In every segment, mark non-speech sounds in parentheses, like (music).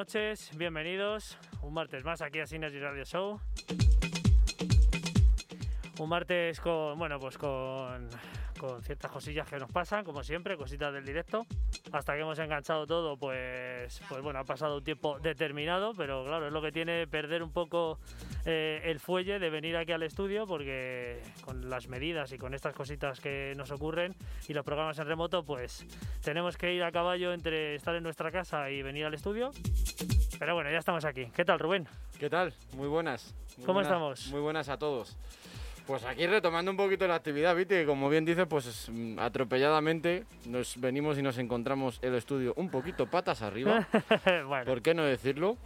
Noches, bienvenidos. Un martes más aquí a Synergy Radio Show. Un martes con, bueno, pues con, con ciertas cosillas que nos pasan, como siempre, cositas del directo. Hasta que hemos enganchado todo, pues, pues bueno, ha pasado un tiempo determinado, pero claro, es lo que tiene perder un poco eh, el fuelle de venir aquí al estudio, porque con las medidas y con estas cositas que nos ocurren y los programas en remoto, pues tenemos que ir a caballo entre estar en nuestra casa y venir al estudio. Pero bueno, ya estamos aquí. ¿Qué tal, Rubén? ¿Qué tal? Muy buenas. Muy ¿Cómo buenas- estamos? Muy buenas a todos. Pues aquí retomando un poquito la actividad, Viti, que como bien dices, pues mm, atropelladamente nos venimos y nos encontramos el estudio un poquito patas arriba, (laughs) bueno, ¿por qué no decirlo?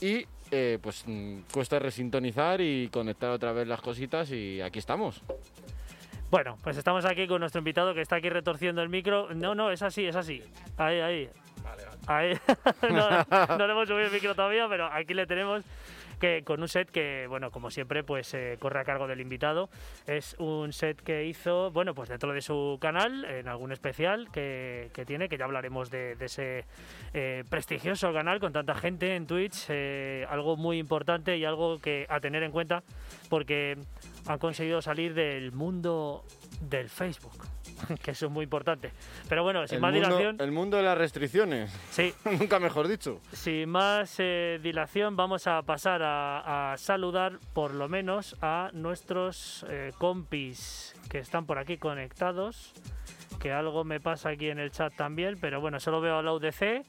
Y eh, pues mm, cuesta resintonizar y conectar otra vez las cositas y aquí estamos. bueno, pues estamos aquí con nuestro invitado que está aquí retorciendo el micro. No, no, es así, es así. Ahí, ahí. Ahí. (laughs) no, no le hemos subido el micro todavía, pero aquí le tenemos que con un set que, bueno, como siempre, pues eh, corre a cargo del invitado. Es un set que hizo, bueno, pues dentro de su canal, en algún especial que, que tiene, que ya hablaremos de, ese eh, prestigioso canal con tanta gente en Twitch. eh, algo muy importante y algo que a tener en cuenta porque han conseguido salir del mundo del Facebook, (laughs) que eso es muy importante. Pero bueno, sin el, más mundo, dilación, el mundo de las restricciones, sí, (laughs) nunca mejor dicho. sin más eh, dilación, vamos a pasar a, a saludar por lo menos a nuestros eh, compis que están por aquí conectados. Que algo me pasa aquí en el chat también, pero bueno, solo veo a la UDC.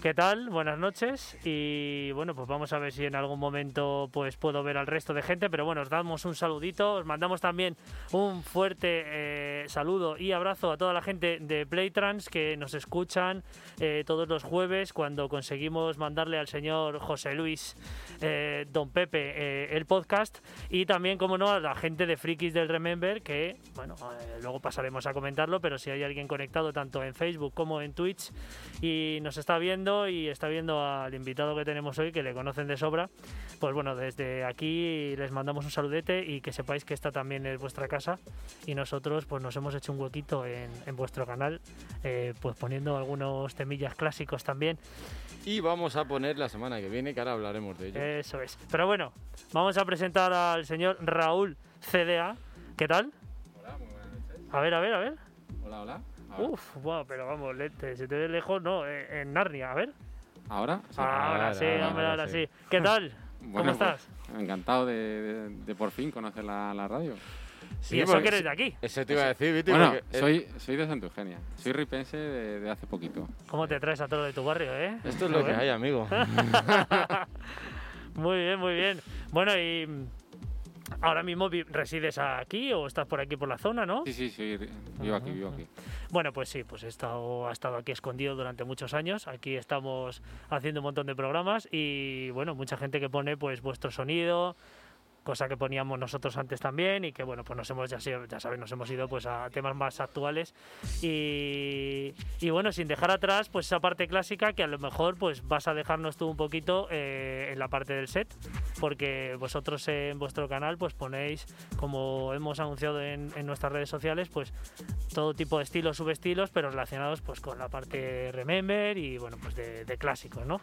¿Qué tal? Buenas noches. Y bueno, pues vamos a ver si en algún momento pues puedo ver al resto de gente. Pero bueno, os damos un saludito. Os mandamos también un fuerte eh, saludo y abrazo a toda la gente de Playtrans que nos escuchan eh, todos los jueves cuando conseguimos mandarle al señor José Luis eh, Don Pepe el podcast. Y también, como no, a la gente de Frikis del Remember que, bueno, luego pasaremos a comentarlo. Pero si hay alguien conectado tanto en Facebook como en Twitch y nos está viendo y está viendo al invitado que tenemos hoy, que le conocen de sobra, pues bueno, desde aquí les mandamos un saludete y que sepáis que esta también es vuestra casa y nosotros pues nos hemos hecho un huequito en, en vuestro canal, eh, pues poniendo algunos temillas clásicos también. Y vamos a poner la semana que viene, que ahora hablaremos de ello. Eso es. Pero bueno, vamos a presentar al señor Raúl CDA. ¿Qué tal? Hola, muy buenas noches. A ver, a ver, a ver. Hola, hola. Ahora. Uf, wow, pero vamos, lente, si te ves lejos, no, eh, en Narnia, a ver. ¿Ahora? Sí. ahora ahora, sí, ahora, hombre, ahora ahora sí. sí. ¿Qué tal? (laughs) ¿Cómo pues, estás? encantado de, de- de por fin conocer la, la radio. Sí, y eso que eres sí- de aquí. Eso te iba a decir, Viti, Bueno, porque, eh, soy, soy de Santa Eugenia. Soy ripense de, de hace poquito. ¿Cómo te traes a todo de tu barrio, eh? esto es lo que hay, amigo. (laughs) Muy bien, muy bien. Bueno, y ahora mismo resides aquí o estás por aquí por la zona, ¿no? Sí, sí, sí. Vivo aquí, vivo aquí. Bueno, pues sí, pues he estado, ha estado aquí escondido durante muchos años. Aquí estamos haciendo un montón de programas y bueno, mucha gente que pone pues vuestro sonido, cosa que poníamos nosotros antes también y que bueno, pues nos hemos, ya, ya sabes, nos hemos ido pues a temas más actuales y, y bueno, sin dejar atrás pues esa parte clásica que a lo mejor pues vas a dejarnos tú un poquito eh, en la parte del set porque vosotros en vuestro canal pues ponéis como hemos anunciado en, en nuestras redes sociales pues todo tipo de estilos, subestilos, pero relacionados pues con la parte Remember y bueno, pues de, de clásicos, ¿no?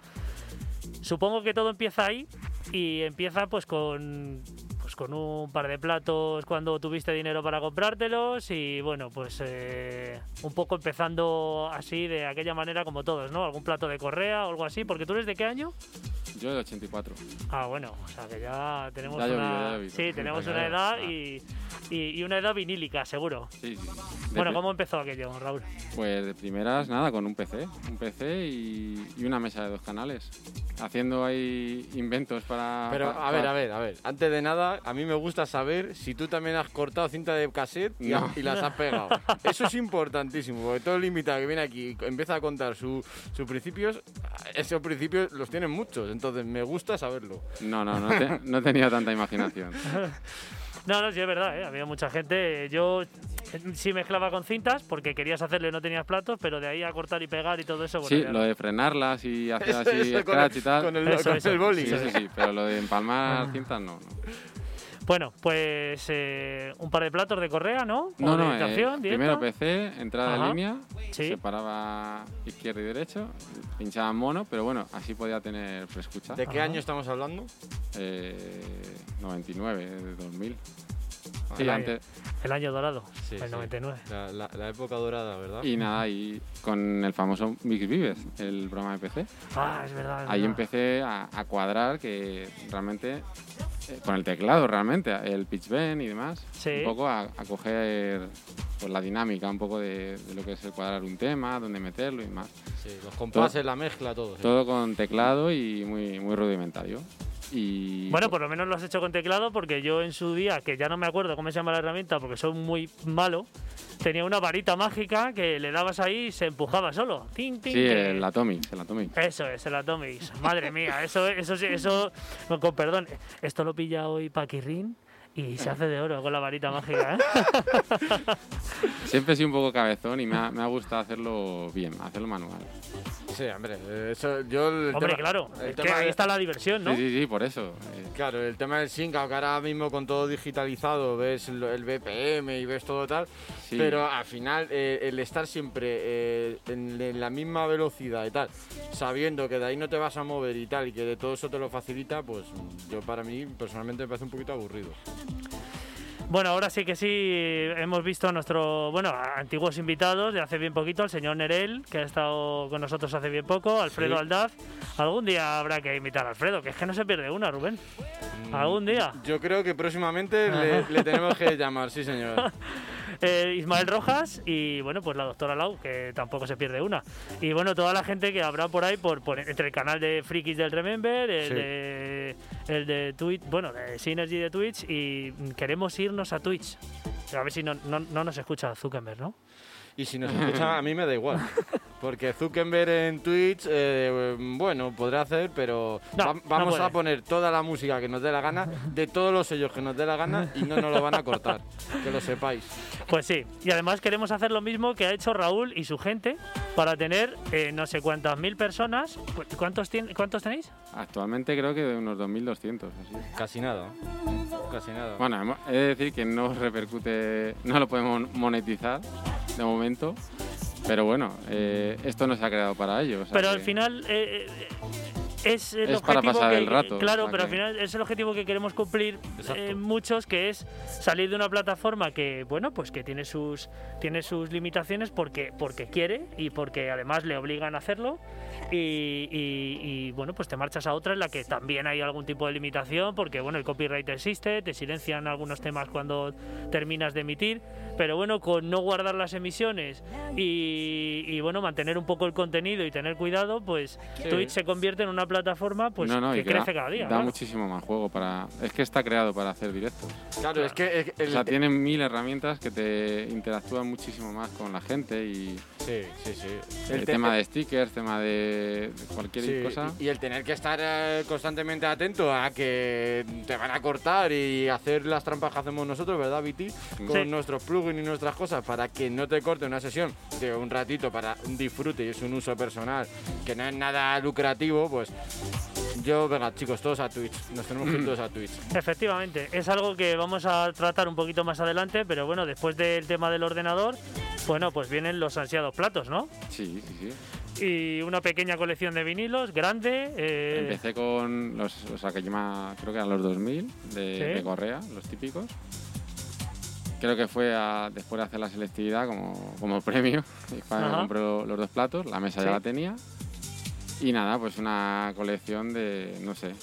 Supongo que todo empieza ahí y empieza pues con pues con un par de platos cuando tuviste dinero para comprártelos y bueno, pues eh, un poco empezando así de aquella manera como todos, ¿no? Algún plato de correa o algo así, porque tú eres de qué año? Yo de 84. Ah, bueno, o sea que ya tenemos Ya una llovido. sí, tenemos una edad Ah. y y, y una edad vinílica, seguro. Sí, sí. De Bueno, ¿cómo empezó aquello, Raúl? Pues de primeras, nada, con un PC. Un PC y, y una mesa de dos canales. Haciendo ahí inventos para... Pero a ver, a ver, a ver. Antes de nada, a mí me gusta saber si tú también has cortado cinta de cassette y, No. y las has pegado. (laughs) Eso es importantísimo, porque todo el invitado que viene aquí y empieza a contar su- sus principios, esos principios los tienen muchos. Entonces me gusta saberlo. No, no, no, te- no tenido tanta imaginación. (laughs) No, no, sí es verdad, ¿eh? había mucha gente. Yo sí mezclaba con cintas porque querías hacerlo y no tenías platos, pero de ahí a cortar y pegar y todo eso. bueno, Sí, lo no. de frenarlas y hacer Eso- (laughs) así eso con scratch el- y tal. Con el, Eso, con eso. el boli. Sí, eso sí, pero lo de empalmar cintas no. no. Bueno, pues eh, un par de platos de correa, ¿no? No, no, eh, primero. PC, entrada Ajá. en línea, Sí. separaba izquierdo y derecho, pinchaba mono, pero bueno, así podía tener escucha. ¿De qué Ajá. año estamos hablando? Eh, 99, de 2000. Sí, el, año, antes, el año dorado, Sí, el sí. 99. La, la- la época dorada, ¿verdad? y nada, y con el famoso Mix Vives, el programa de PC. Ah, es verdad. es Ahí verdad. empecé a, a cuadrar que realmente, con el teclado realmente, el pitch bend y demás, Sí. un poco a, a coger pues, la dinámica un poco de, de lo que es el cuadrar un tema, dónde meterlo y más. Sí, los compases, la mezcla, todo. sí. Todo con teclado y muy, muy rudimentario. Y Bueno, por lo menos lo has hecho con teclado porque yo en su día, que ya no me acuerdo cómo se llama la herramienta porque soy muy malo, tenía una varita mágica que le dabas ahí y se empujaba solo. Tin, tin, sí, el Atomic, el Atomic. Eso es, el Atomics. Madre mía, eso, eso, sí, eso, no, con perdón, esto lo pilla hoy Paquirrín y se hace de oro con la varita mágica, ¿eh? (laughs) Siempre he sido un poco cabezón y me ha, me ha gustado hacerlo bien, hacerlo manual. Sí, hombre. Eso, yo el Hombre, tema- claro, el es que tema ahí de- está la diversión, ¿no? Sí, sí, sí, por eso. Eh, Claro, el tema del sync, aunque ahora mismo con todo digitalizado ves el BPM y ves todo tal, sí. pero al final eh, el estar siempre eh, en, en la misma velocidad y tal, sabiendo que de ahí no te vas a mover y tal, y que de todo eso te lo facilita, pues yo para mí personalmente me parece un poquito aburrido. Bueno, ahora sí que sí hemos visto a nuestros bueno, a antiguos invitados de hace bien poquito, el señor Nerel, que ha estado con nosotros hace bien poco, Alfredo Sí. Aldaz. Algún día habrá que invitar a Alfredo, que es que no se pierde una, Rubén. ¿Algún día? Yo creo que próximamente le, (laughs) le tenemos que llamar, sí señor. (laughs) Eh, Ismael Rojas y bueno, pues la doctora Lau, que tampoco se pierde una. Y bueno, toda la gente que habrá por ahí, por, por- entre el canal de Frikis del Remember, el Sí. de el de Twitch, bueno, de Synergy de Twitch, y queremos irnos a Twitch. A ver si no, no, no nos escucha Zuckerberg, ¿no? Y si nos (laughs) escuchan, a mí me da igual. Porque Zuckerberg en Twitch, eh, bueno, podrá hacer, pero No, va- no vamos puede. a poner toda la música que nos dé la gana, de todos los sellos que nos dé la gana, y no nos lo van a cortar. Que lo sepáis. Pues sí, y además queremos hacer lo mismo que ha hecho Raúl y su gente para tener eh, no sé cuántas mil personas. ¿Cu- ¿Cuántos, ¿Cuántos tenéis? Actualmente creo que de unos 2.200. Así. Casi nada. Casi nada. Bueno, he de decir que no repercute, no lo podemos monetizar de momento, pero bueno, eh, esto no se ha creado para ello. o sea Pero al final eh, eh, es el Es para objetivo pasar que, el rato, claro, pero al que- final es el objetivo que queremos cumplir eh, muchos, que es salir de una plataforma que bueno, pues que tiene sus tiene sus limitaciones porque porque quiere y porque además le obligan a hacerlo y, y- y, bueno, pues te marchas a otra en la que también hay algún tipo de limitación porque bueno, el copyright existe, te silencian algunos temas cuando terminas de emitir, pero bueno, con no guardar las emisiones y, y, bueno, mantener un poco el contenido y tener cuidado, pues Sí. Twitch se convierte en una plataforma pues no, no, que crece da, cada día. Da claro. muchísimo más juego para. Es que está creado para hacer directos. claro, es que es que O el- sea, tienen mil herramientas que te interactúan muchísimo más con la gente y Sí, sí, sí. el, te- tema de stickers, tema de, cualquier Sí, cosa. y y el tener que estar eh, constantemente atento a que te van a cortar y hacer las trampas que hacemos nosotros, ¿verdad, Viti? Con Sí. nuestros plugins y nuestras cosas para que no te corte una sesión de un ratito para un disfrute y es un uso personal que no es nada lucrativo, pues yo, venga, chicos, todos a Twitch. Nos tenemos que ir (clears throat) todos a Twitch. Efectivamente, es algo que vamos a tratar un poquito más adelante, pero bueno, después del tema del ordenador, bueno, pues vienen los ansiados platos, ¿no? Sí, sí, sí. Y una pequeña colección de vinilos, grande. eh, Empecé con los, o sea, que llama, creo que eran los 2000 de, Sí. de Correa, los típicos. Creo que fue a- después de hacer la selectividad como, como (laughs) premio. Y compré los dos platos, la mesa Sí. ya la tenía. Y nada, pues una colección de, no sé,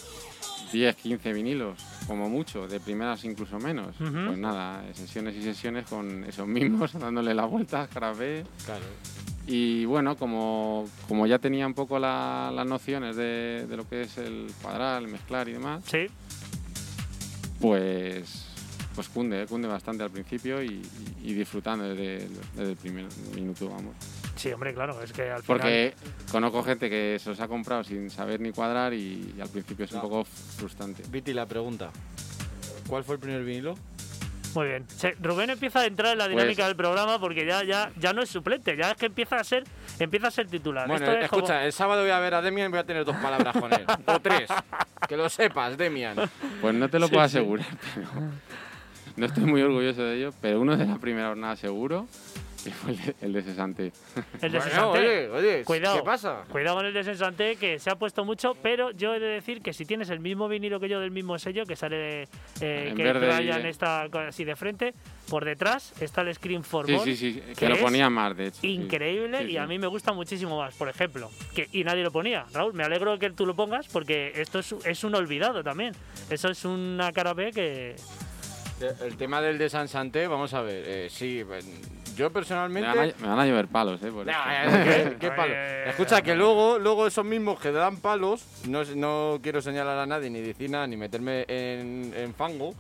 10, 15 vinilos. como mucho, de primeras incluso menos. Pues nada, sesiones y sesiones con esos mismos, (laughs) dándole la vuelta a Jarabé. Claro. Y bueno, como, como ya tenía un poco la- las nociones de, de lo que es el cuadrar, el mezclar y demás, Sí, pues, pues cunde, cunde bastante al principio y, y- y disfrutando desde, desde el primer minuto, vamos. Sí, hombre, claro, es que al final... Porque conozco gente que se los ha comprado sin saber ni cuadrar y, y al principio es un Claro. poco frustrante. Viti, la pregunta. ¿Cuál fue el primer vinilo? Muy bien. Rubén empieza a entrar en la dinámica Pues- del programa porque ya, ya, ya no es suplente, ya es que empieza a ser, empieza a ser titular. Bueno, Esto es escucha, como- el sábado voy a ver a Demian y voy a tener dos palabras con él. o tres. (laughs) Que lo sepas, Demian. Pues no te lo Sí, puedo sí. asegurar, pero no estoy muy orgulloso de ello, pero uno de la primera jornada seguro y fue el de, el de Sesante. (laughs) el de Bueno, Sesante. oye, oye, Cuidado. ¿qué pasa? Cuidado con el de Sensante, que se ha puesto mucho, pero yo he de decir que si tienes el mismo vinilo que yo del mismo sello, que sale eh, En que verde y, eh. está co- así de frente, por detrás está el Screen for Sí, More, sí, sí, que que lo ponía más, de hecho. sí. increíble Sí, y sí. a mí me gusta muchísimo más, por ejemplo. Que, y nadie lo ponía. Raúl, me alegro que tú lo pongas porque esto es, es un olvidado también. Eso es una cara B que... El, el tema del de San Santé, vamos a ver. eh, sí, yo Me personalmente. van, a, me van a llover palos, ¿eh? Por Nah, esto. (laughs) ¿qué- qué palo? Escucha, que luego, luego esos mismos que dan palos, no, no quiero señalar a nadie, ni decir nada, ni meterme en, en fango,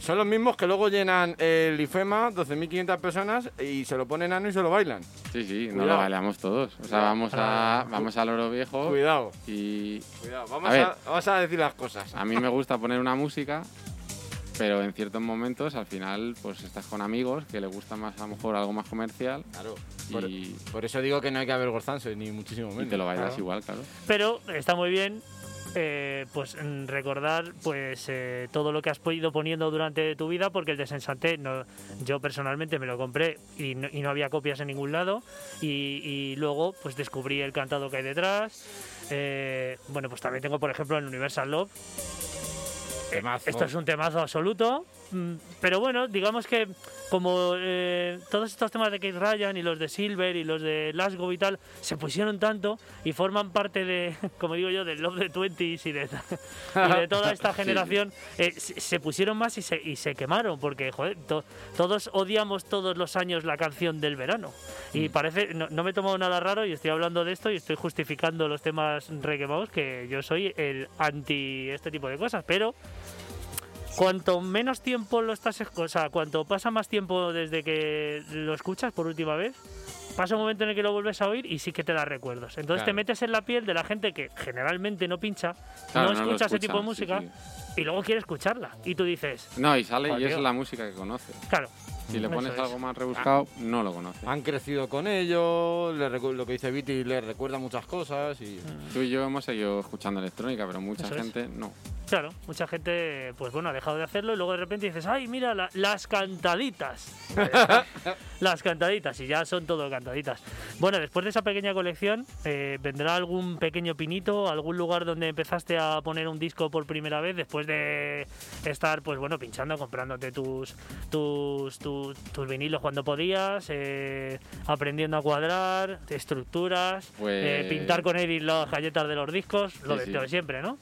son los mismos que luego llenan el IFEMA, 12.500 personas, y se lo ponen ano y se lo bailan. Sí, sí, no lo bailamos todos. O sea, vamos, a, vamos al oro viejo Cuidado, y cuidado. Vamos A ver. a, vamos a decir las cosas. a mí me gusta poner una música, pero en ciertos momentos al final pues estás con amigos que les gusta más a lo mejor algo más comercial Claro. Por, y, por eso digo que no hay que avergonzarse, ni muchísimo y menos. te lo bailas Claro. igual, claro. Pero está muy bien eh, pues recordar pues eh, todo lo que has ido poniendo durante tu vida porque el de Sensante no, yo personalmente me lo compré y no, y no había copias en ningún lado y, y luego pues descubrí el cantado que hay detrás Eh, bueno pues también tengo por ejemplo el Universal Love Esto es un temazo absoluto. Mm, Pero bueno, digamos que como eh, todos estos temas de Keith Ryan y los de Silver y los de Lasgo y tal se pusieron tanto y forman parte de, (laughs) como digo yo, del Love the Twenties y de, (laughs) y de toda (laughs) esta generación, eh, se, se pusieron más y se, y se quemaron porque, joder, to- todos odiamos todos los años la canción del verano. Y parece, no, no me he tomado nada raro y estoy hablando de esto y estoy justificando los temas requemados que yo soy el anti este tipo de cosas, pero cuanto menos tiempo lo estás, o sea, cuanto pasa más tiempo desde que lo escuchas por última vez, pasa un momento en el que lo vuelves a oír y sí que te da recuerdos. Entonces te metes en la piel de la gente que generalmente no pincha, Claro, no escucha ese tipo de música sí, y luego quiere escucharla. Y tú dices. No, y sale y es la música que conoce. claro, Si le Eso pones es. algo más rebuscado, no lo conoce. Han crecido con ellos, le recu- lo que dice Viti les recuerda muchas cosas y... Tú y yo hemos seguido escuchando electrónica, pero mucha Eso es. gente no. Claro, mucha gente, pues bueno, ha dejado de hacerlo y luego de repente dices, ay, mira, la- las cantaditas. (laughs) las cantaditas, y ya son todo cantaditas. Bueno, después de esa pequeña colección, eh, ¿vendrá algún pequeño pinito, algún lugar donde empezaste a poner un disco por primera vez después de estar, pues bueno, pinchando, comprándote tus, tus, tus, tus vinilos cuando podías, eh, aprendiendo a cuadrar, estructuras, Pues- eh, pintar con y las galletas de los discos, lo Sí, de, sí. lo de siempre, ¿no?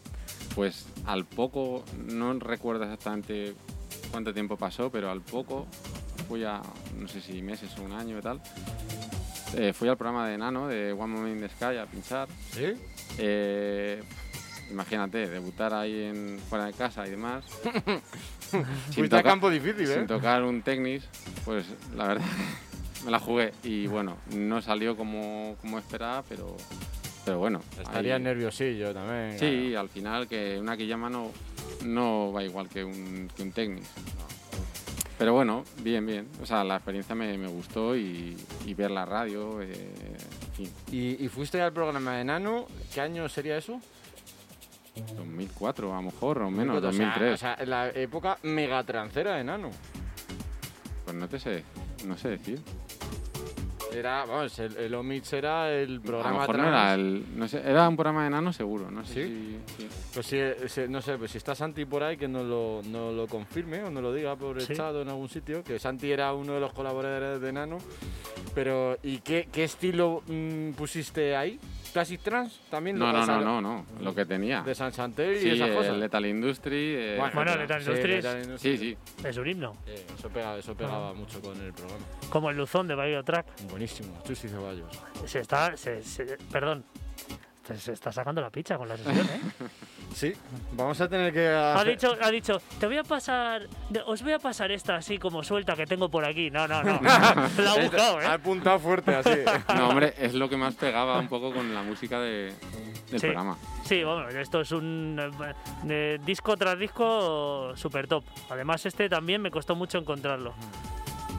Pues al poco, no recuerdo exactamente cuánto tiempo pasó, pero al poco, fui a, no sé si meses o un año y tal, eh, fui al programa de Nano, de One Moment in the Sky, a pinchar. ¿Sí? Eh, imagínate, debutar ahí en, fuera de casa y demás. (laughs) sin, Fuiste a campo difícil, sin ¿eh? tocar un Technics, pues la verdad (laughs) me la jugué. Y bueno, no salió como, como esperaba, pero, pero bueno. Estaría ahí- nerviosillo también. Sí, al final que una Kiyama no, no va igual que un, que un Technics. Pero bueno, bien, bien. O sea, la experiencia me, me gustó y, y ver la radio, eh, en fin, ¿Y, y fuiste al programa de Nano? ¿Qué año sería eso? 2004 a lo mejor, o menos, O sea, 2003. O sea, la época megatrancera de Nano. Pues no te sé, no sé decir. Era, vamos, el, el Omix era el a lo programa mejor no era el, no sé, era un programa de nano seguro, no sé ¿Sí? si, sí. Pues si, si- no sé, pues si está Santi por ahí, que nos lo, nos lo confirme o nos lo diga por el Sí. chat o en algún sitio, que Santi era uno de los colaboradores de Nano. Pero, ¿y qué, qué estilo mm, pusiste ahí? Classic Trans también No, lo no, no, no, no, lo que tenía. De San Santel Sí, y esas el cosas. Lethal Industry. eh, Bueno, etcétera. Lethal Sí, Industries. Lethal Industries. Sí, sí. Es un himno. Eh, eso, pega- eso pegaba mucho con el programa. Como el luzón de Biotrack. Buenísimo, Chus y Ceballos. Se está. Se, se- perdón. Se, se está sacando la picha con la sesión, ¿eh? (laughs) Sí, vamos a tener que Ha hacer- dicho, ha dicho, te voy a pasar. Os voy a pasar esta así como suelta que tengo por aquí. No, no, no. (laughs) la ha buscado, Ha ¿eh? apuntado fuerte así. (laughs) No, hombre, es lo que más pegaba un poco con la música de, del Sí. programa. Sí, bueno, esto es un eh, disco tras disco super top. Además, este también me costó mucho encontrarlo.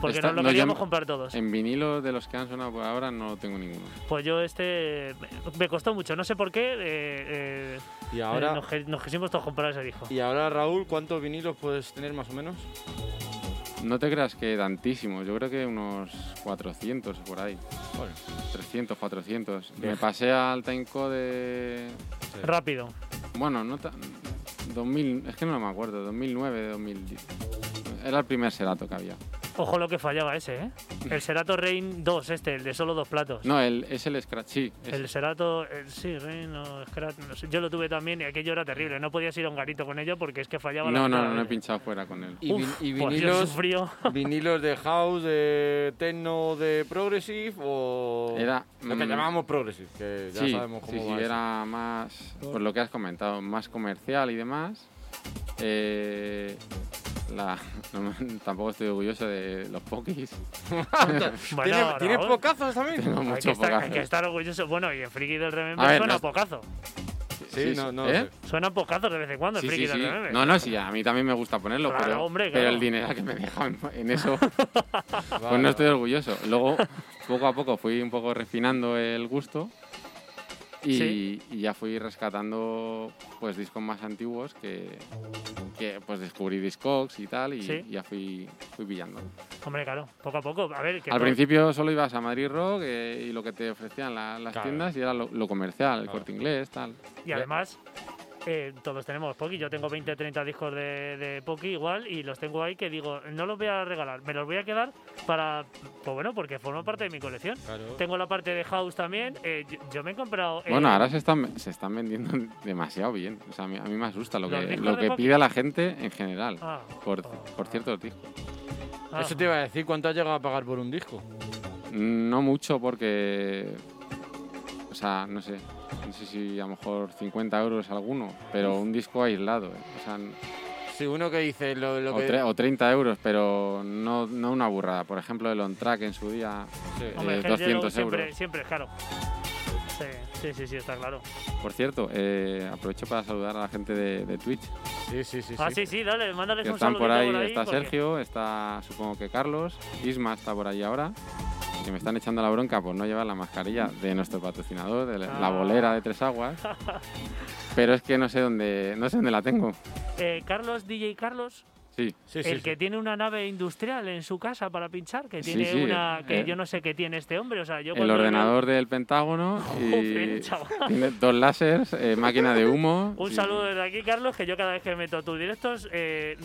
Porque Esta- nos lo no, queríamos comprar todos. En vinilo de los que han sonado por ahora no tengo ninguno. Pues yo este me- me costó mucho. No sé por qué. eh, eh, Y eh, ahora, nos, quisimos todos comprar ese disco. y ahora, Raúl, ¿cuántos vinilos puedes tener más o menos? No te creas que tantísimos, yo creo que unos 400 o por ahí. Bueno, 300, 400. Bien. Me pasé al Timeco de... Rápido. Bueno, no tan... 2000, es que no me acuerdo, 2009, 2010. Era el primer Serato que había. Ojo lo que fallaba ese, ¿eh? El Serato Rain 2, este, el de solo dos platos. No, el, es el Scratch, sí. es- El Serato, el- sí, Rain o Scratch, no sé. yo lo tuve también y aquello era terrible. No podías ir a un garito con ello porque es que fallaba la no, no, no, no he pinchado fuera con él. y, Uf, y yo vinilos, (laughs) vinilos de house, de techno, de progressive o... Era... Lo que mm, llamamos progressive, que ya sí, sabemos cómo sí, sí, va eso. era más, por lo que has comentado, más comercial y demás. Eh, la, no (laughs) tampoco estoy orgulloso de los pokis. Bueno, (laughs) ¿Tiene- ¿Tienes pocazos también? Tengo hay, que mucho estar, hay que estar orgulloso. Bueno, y en Friki del Remember A ver, suena no- pocazo. Sí, no, no lo ¿Eh? Suena pocazo de vez en cuando Sí, el sí, Friki sí. del Remember. No, no, sí, a mí también me gusta ponerlo, Claro, pero, hombre, pero claro. el dinero que me deja en, en eso, (laughs) pues Vale, no estoy orgulloso. Luego, poco a poco, fui un poco refinando el gusto y, Sí. y ya fui rescatando pues discos más antiguos que, que pues descubrí Discogs y tal y Sí. ya fui, fui pillando. Hombre, claro, poco a poco. A ver, que Al todo- principio solo ibas a Madrid Rock eh, y lo que te ofrecían la- las Claro. tiendas y era lo, lo comercial, el Claro. corte inglés, tal. Y además, eh, todos tenemos Poki. Yo tengo 20, 30 discos de, de Poki igual y los tengo ahí que digo, no los voy a regalar, me los voy a quedar para. Pues bueno, porque forma parte de mi colección. Claro. Tengo la parte de House también. eh, yo, yo me he comprado. eh, Bueno, ahora se están, se están vendiendo demasiado bien. O sea, a mí, a mí me asusta lo ¿Los que, lo que pide la gente en general Ah, por, por ciertos discos. ah, Eso te iba a decir, ¿cuánto has llegado a pagar por un disco? No mucho porque... O sea, no sé. No sé si a lo mejor 50 euros alguno, pero un disco aislado. ¿eh? O sea, Sí, uno que dice lo, lo o, que... tre- o 30 euros, pero no, no una burrada. Por ejemplo, el on-track en su día, Sí. Hombre, eh, Yellow 200 siempre, euros. siempre es caro. Sí, sí, sí, sí, está claro. Por cierto, eh, aprovecho para saludar a la gente de, de Twitch. Sí, sí, sí. Ah, sí. sí, sí, dale, mándales que un están saludo por ahí, por ahí. está porque- Sergio, está supongo que Carlos, Isma está por ahí ahora, que me están echando la bronca por no llevar la mascarilla de nuestro patrocinador, de la, la Ah. bolera de Tres Aguas. (laughs) Pero es que no sé dónde, no sé dónde la tengo. Eh, Carlos, DJ Carlos, Sí, Sí, sí, el sí. que tiene una nave industrial en su casa para pinchar, que tiene Sí, sí, una que eh, yo no sé qué tiene este hombre, o sea, yo el ordenador del Pentágono y (laughs) tiene dos láseres, eh, máquina de humo. (laughs) Un sí. saludo desde aquí, Carlos, que yo cada vez que meto tus directos, eh,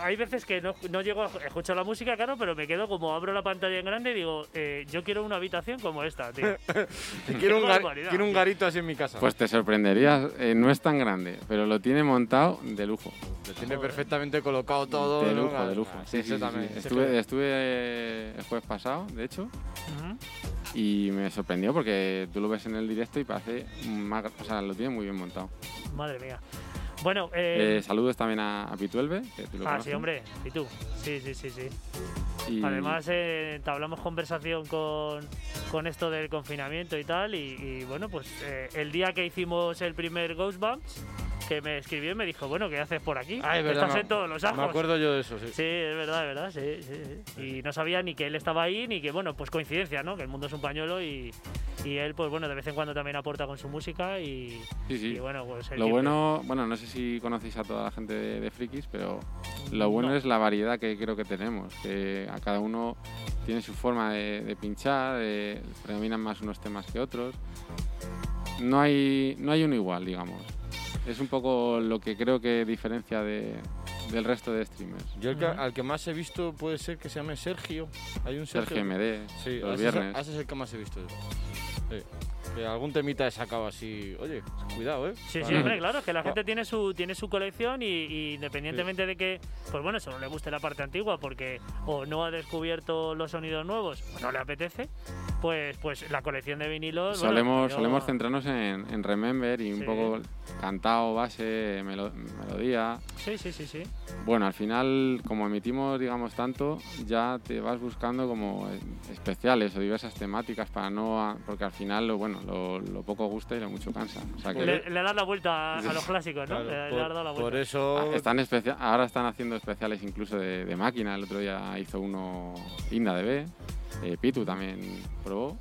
hay veces que no, no llego a escuchar la música, claro, pero me quedo como abro la pantalla en grande y digo, eh, yo quiero una habitación como esta, tío. (laughs) Quiero un, gar- quiero un garito así en mi casa. Pues te sorprenderías, eh, no es tan grande, pero lo tiene montado de lujo. Lo tiene perfectamente colocado todo. de lujo, Ah, de lujo. ah, Sí, sí, sí, también. sí. Sí, Estuve, estuve eh, el jueves pasado, de hecho, y me sorprendió porque tú lo ves en el directo y parece más, o sea, lo tiene muy bien montado. Madre mía. Bueno, eh, Eh, saludos también a, a Pituelve, que tú lo ah, conoces. sí, hombre, y tú. Sí, sí, sí, sí. Y- Además, eh, entablamos conversación con, con esto del confinamiento y tal. Y, y, bueno, pues eh, el día que hicimos el primer Ghostbumps, que me escribió y me dijo, bueno, ¿qué haces por aquí? Ah, es verdad, Estás me- en todos los ajos. Me acuerdo yo de eso, sí. Sí, es verdad, es verdad, sí, sí, sí. Y no sabía ni que él estaba ahí, ni que, bueno, pues coincidencia, ¿no? Que el mundo es un pañuelo y, y él, pues bueno, de vez en cuando también aporta con su música y, sí, sí. y, bueno, pues... Lo bueno, bueno, no sé si conocéis a toda la gente de, de Frikis, pero lo bueno No. es la variedad que creo que tenemos, que a cada uno tiene su forma de, de pinchar, eh, predominan más unos temas que otros. No hay, no hay uno igual, digamos. Es un poco lo que creo que diferencia de, del resto de streamers. Yo el que- al que más he visto puede ser que se llame Sergio. Hay un Sergio. Sergio MD, Sí, los ese es- viernes. ese es el que más he visto yo. Sí. Que algún temita he sacado así. Oye, cuidado, ¿eh? Sí, sí, hombre, claro, que la gente tiene su tiene su colección y, y independientemente de que, pues bueno, solo le guste la parte antigua porque o no ha descubierto los sonidos nuevos o no le apetece, pues pues la colección de vinilos. bueno, solemos, yo- solemos centrarnos en, en Remember y un poco cantado, base, melo- melodía. Sí, sí, sí, sí. Bueno, al final, como emitimos, digamos, tanto, ya te vas buscando como especiales o diversas temáticas para no... porque al final, lo bueno, lo, lo poco gusta y lo mucho cansa. O sea que Le, le das la vuelta a, a los clásicos, ¿no? Claro, le, le por, has dado la por vuelta. eso. ah, están ahora están haciendo especiales incluso de, de máquina. El otro día hizo uno Inda DB. eh, Pitu también probó.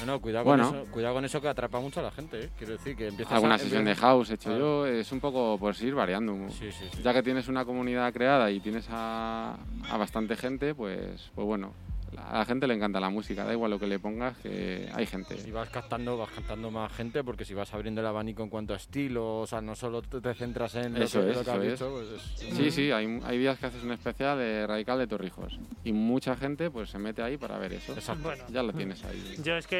No, no, cuidado, Bueno. con eso, cuidado con eso que atrapa mucho a la gente, ¿eh? Quiero decir que empiezas Alguna a, sesión de house he hecho Claro. yo. Es un poco pues ir variando. Sí, sí, sí. Ya que tienes una comunidad creada y tienes a, a bastante gente, pues, pues bueno, a la gente le encanta la música, da igual lo que le pongas, que hay gente. Y vas captando, vas captando más gente porque si vas abriendo el abanico en cuanto a estilo, o sea, no solo te centras en lo Eso que, es, lo que has eso es. dicho, pues es- Sí, sí, hay, hay días que haces un especial de Radical de Torrijos y mucha gente pues se mete ahí para ver eso. Exacto. Bueno, Ya lo tienes ahí. Yo es que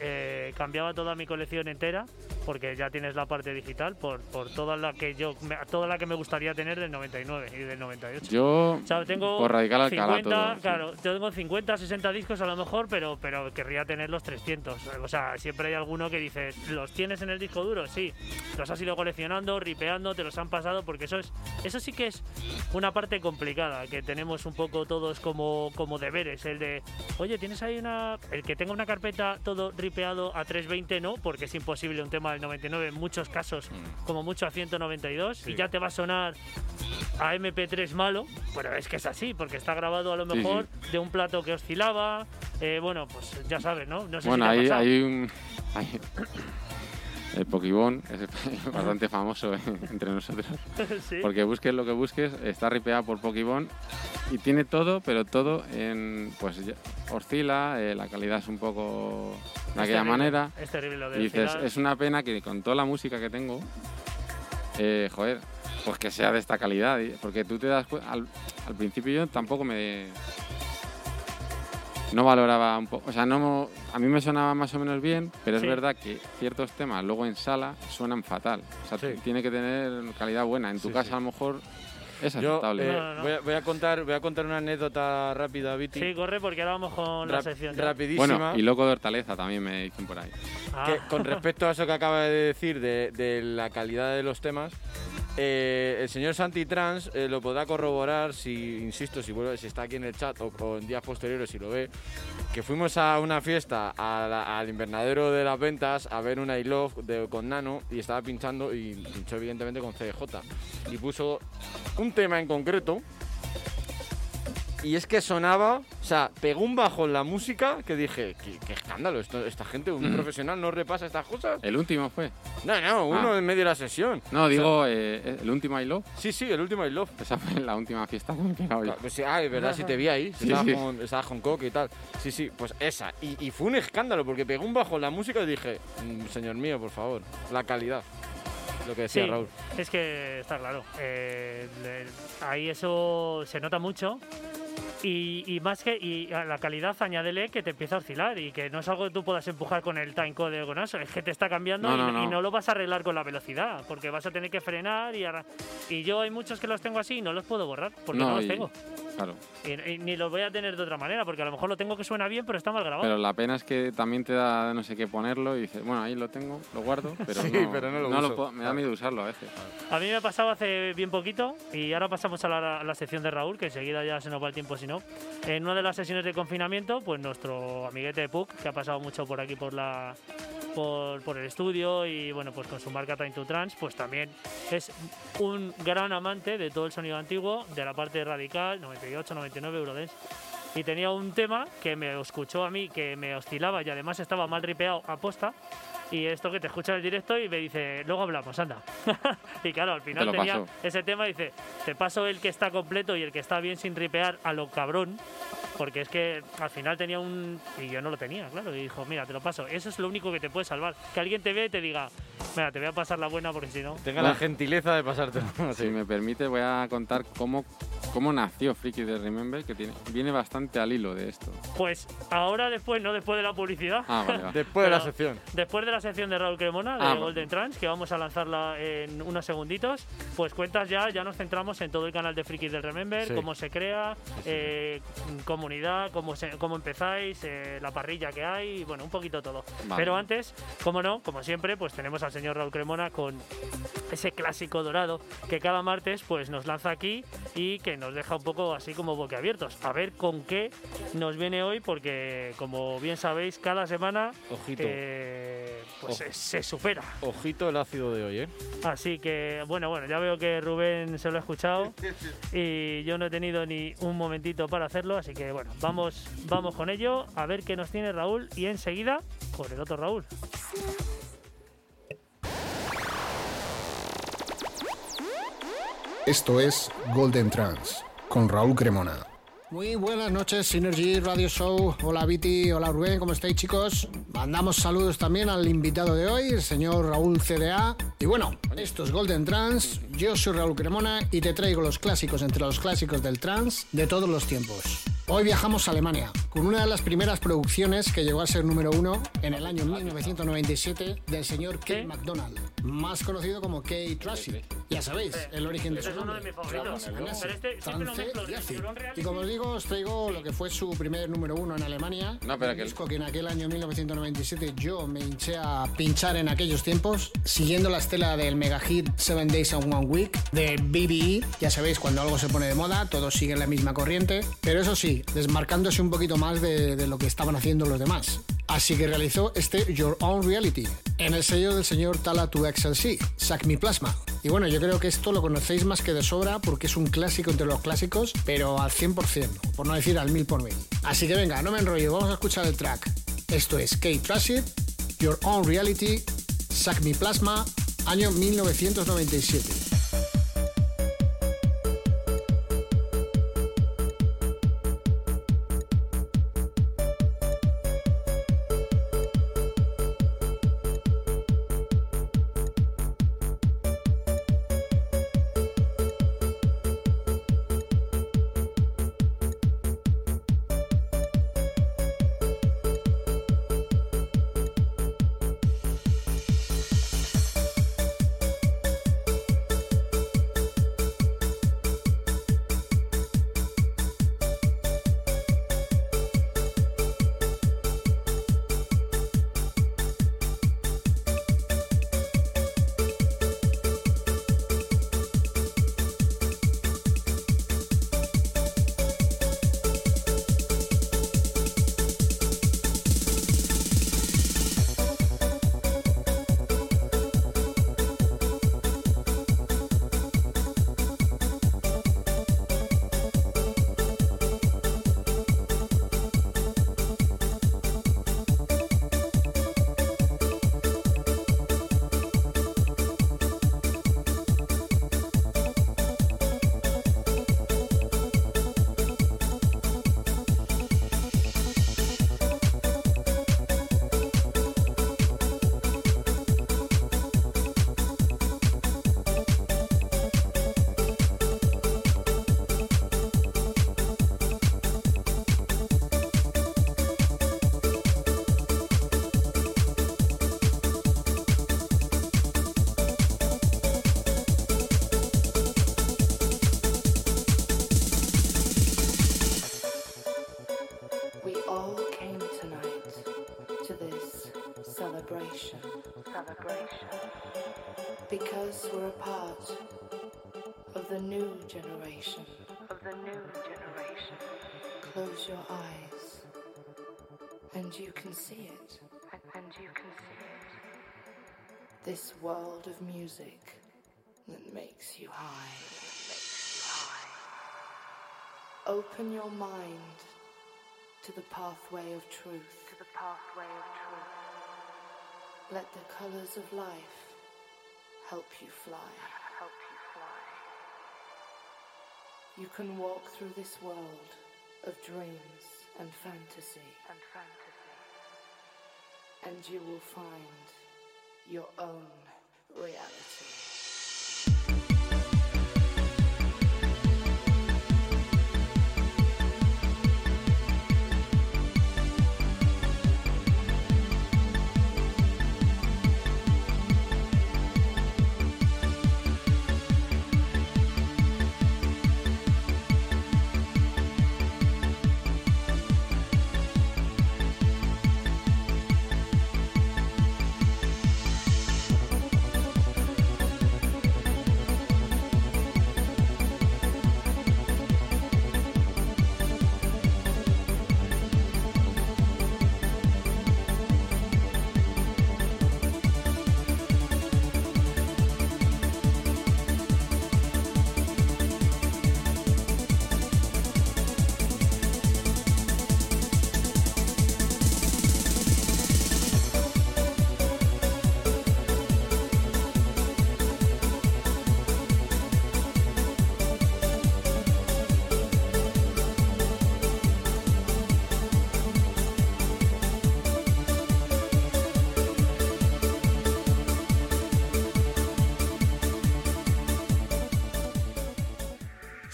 eh, cambiaba toda mi colección entera porque ya tienes la parte digital por, por toda la que yo me- toda la que me gustaría tener del 99 y del 98. Yo, O sea, tengo por Radical Alcalá 50, todo, sí. claro, tengo 50, 60 discos a lo mejor, pero pero querría tener los 300. O sea, siempre hay alguno que dices, ¿los tienes en el disco duro? Sí. Los has ido coleccionando, ripeando, te los han pasado porque eso es eso sí que es una parte complicada que tenemos un poco todos como como deberes, el de, "Oye, tienes ahí una el que tenga una carpeta todo ripeado a 320 no, porque es imposible un tema del 99 en muchos casos, como mucho a 192 y Sí. ya te va a sonar a MP3 malo, bueno, es que es así, porque está grabado a lo Sí, mejor de un plato que oscilaba, eh, bueno, pues ya sabes, ¿no? No sé bueno, si hay, un... hay- (coughs) el Pokébon es (laughs) bastante famoso (laughs) entre nosotros. (laughs) Sí. Porque busques lo que busques, está ripeado por Pokébon y tiene todo, pero todo en. Pues oscila, eh, la calidad es un poco de aquella terrible, manera. Es terrible lo Y dices, es una pena que con toda la música que tengo, eh, joder, pues que sea de esta calidad. Porque tú te das cuenta, al, al principio yo tampoco me... No valoraba un poco, o sea, no, a mí me sonaba más o menos bien, pero Sí. es verdad que ciertos temas luego en sala suenan fatal. O sea, Sí. tiene que tener calidad buena. En tu Sí, casa sí. a lo mejor es Yo aceptable. eh, No, no, no. Voy, a, voy a contar, voy a contar una anécdota rápida, Viti. Sí, corre porque ahora vamos con la sección. rapidísima. bueno, y loco de hortaleza también me dicen por ahí. Ah, que con respecto a eso que acaba de decir de, de la calidad de los temas, eh, el señor Santi Trans eh, lo podrá corroborar si, insisto, si vuelve, si está aquí en el chat o, o en días posteriores si lo ve, que fuimos a una fiesta al invernadero de las ventas a ver una I de- con Nano y estaba pinchando y pinchó evidentemente con CJ y puso un tema en concreto y es que sonaba, o sea, pegó un bajo en la música que dije, qué, qué escándalo, esto- esta gente, un Mm. profesional no repasa estas cosas. El último fue. No, no, uno Ah. en medio de la sesión. No, digo, eh, el último I Love, Sí, sí, el último I Love. esa fue la última fiesta que me yo. Claro, pues sí, ah, es verdad, sí te vi ahí. Sí, estaba, sí. Con, estaba con Coque y tal. Sí, sí, pues esa. Y, y fue un escándalo porque pegó un bajo en la música y dije, "Mm, señor mío, por favor, la calidad. Lo que decía Sí, Raúl. es que está claro. eh, ahí eso se nota mucho. Y, y más que y a la calidad, añádele que te empieza a oscilar y que no es algo que tú puedas empujar con el timecode o con eso, es que te está cambiando No, y, no, y no. no lo vas a arreglar con la velocidad, porque vas a tener que frenar y, y yo hay muchos que los tengo así y no los puedo borrar, porque no, los y- tengo. Claro. Y, ni los voy a tener de otra manera, porque a lo mejor lo tengo que suena bien, pero está mal grabado. Pero la pena es que también te da no sé qué ponerlo y dices, bueno, ahí lo tengo, lo guardo, (laughs) pero, Sí, no, pero no lo uso. puedo- me da miedo usarlo a veces. A mí me ha pasado hace bien poquito y ahora pasamos a la, a la sección de Raúl, que enseguida ya se nos va el tiempo si no. En una de las sesiones de confinamiento, pues nuestro amiguete Puck, que ha pasado mucho por aquí por la por, por el estudio y bueno, pues con su marca Time to Trans, pues también es un gran amante de todo el sonido antiguo, de la parte radical, 98, 99, Eurodance. Y tenía un tema que me escuchó a mí, que me oscilaba y además estaba mal ripeado a posta. Y esto que te escucha en el directo y me dice, luego hablamos, anda. (laughs) y claro, al final tenía paso. ese tema, dice, te paso el que está completo y el que está bien sin ripear a lo cabrón. Porque es que al final tenía un... Y yo no lo tenía, claro. Y dijo, mira, te lo paso. Eso es lo único que te puede salvar. Que alguien te vea y te diga, mira, te voy a pasar la buena porque si no... Tenga la gentileza de pasártelo. (laughs) Si me permite, voy a contar cómo cómo nació Friki de Remember, que tiene, viene bastante al hilo de esto. Pues ahora después, no después de la publicidad. Ah, vale. (laughs) Después de la sección. Después de la sección de Raúl Cremona, de Ah, Golden Trans, que vamos a lanzarla en unos segunditos, pues cuentas ya, ya nos centramos en todo el canal de Frikis del Remember, Sí. cómo se crea, eh, comunidad, cómo, se- cómo empezáis, eh, la parrilla que hay, y bueno, un poquito todo. Vale. Pero antes, como no, como siempre, pues tenemos al señor Raúl Cremona con ese clásico dorado que cada martes pues nos lanza aquí y que nos deja un poco así como boquiabiertos. A ver con qué nos viene hoy, porque como bien sabéis, cada semana Ojito. eh, pues se supera. Ojito el ácido de hoy, ¿eh? Así que, bueno, bueno, ya veo que Rubén se lo ha escuchado y yo no he tenido ni un momentito para hacerlo, así que, bueno, vamos, vamos con ello, a ver qué nos tiene Raúl y enseguida con el otro Raúl. Esto es Golden Trans con Raúl Cremona. Muy buenas noches, Synergy Radio Show. Hola Viti, hola Rubén, ¿cómo estáis chicos? Mandamos saludos también al invitado de hoy, el señor Raúl CDA. Y bueno, esto es Golden Trans, yo soy Raúl Cremona y te traigo los clásicos entre los clásicos del trans de todos los tiempos. Hoy viajamos a Alemania, con una de las primeras producciones que llegó a ser número uno en el año 1997 del señor Kate ¿Qué? McDonald, más conocido como Kate Trashy. Ya sabéis, el origen de su Ese es uno nombre. de mis favoritos. Trans, Pero este y como os digo, os traigo lo que fue su primer número uno en Alemania. No, pero un que el- disco que en aquel año 1997 yo me hinché a pinchar en aquellos tiempos, siguiendo la estela del mega hit Seven Days and One Week de BBE. Ya sabéis, cuando algo se pone de moda, todos siguen la misma corriente, pero eso sí, desmarcándose un poquito más de, lo que estaban haciendo los demás. Así que realizó este Your Own Reality en el sello del señor Tala 2XLC, Sack Me Plasma. Y bueno, yo creo que esto lo conocéis más que de sobra porque es un clásico entre los clásicos, pero al 100%, por no decir al mil por mil. Así que venga, no me enrollo, vamos a escuchar el track. Esto es Kate Tracid, Your Own Reality, Sack Me Plasma, año 1997. Because we're a part of the new generation. Of the new generation. Close your eyes and you can see it. And you can see it. This world of music that makes you high. Makes you high. Open your mind to the pathway of truth. To the pathway of truth. Let the colors of life help you fly. Help you fly. You can walk through this world of dreams and fantasy. And fantasy. And you will find your own reality.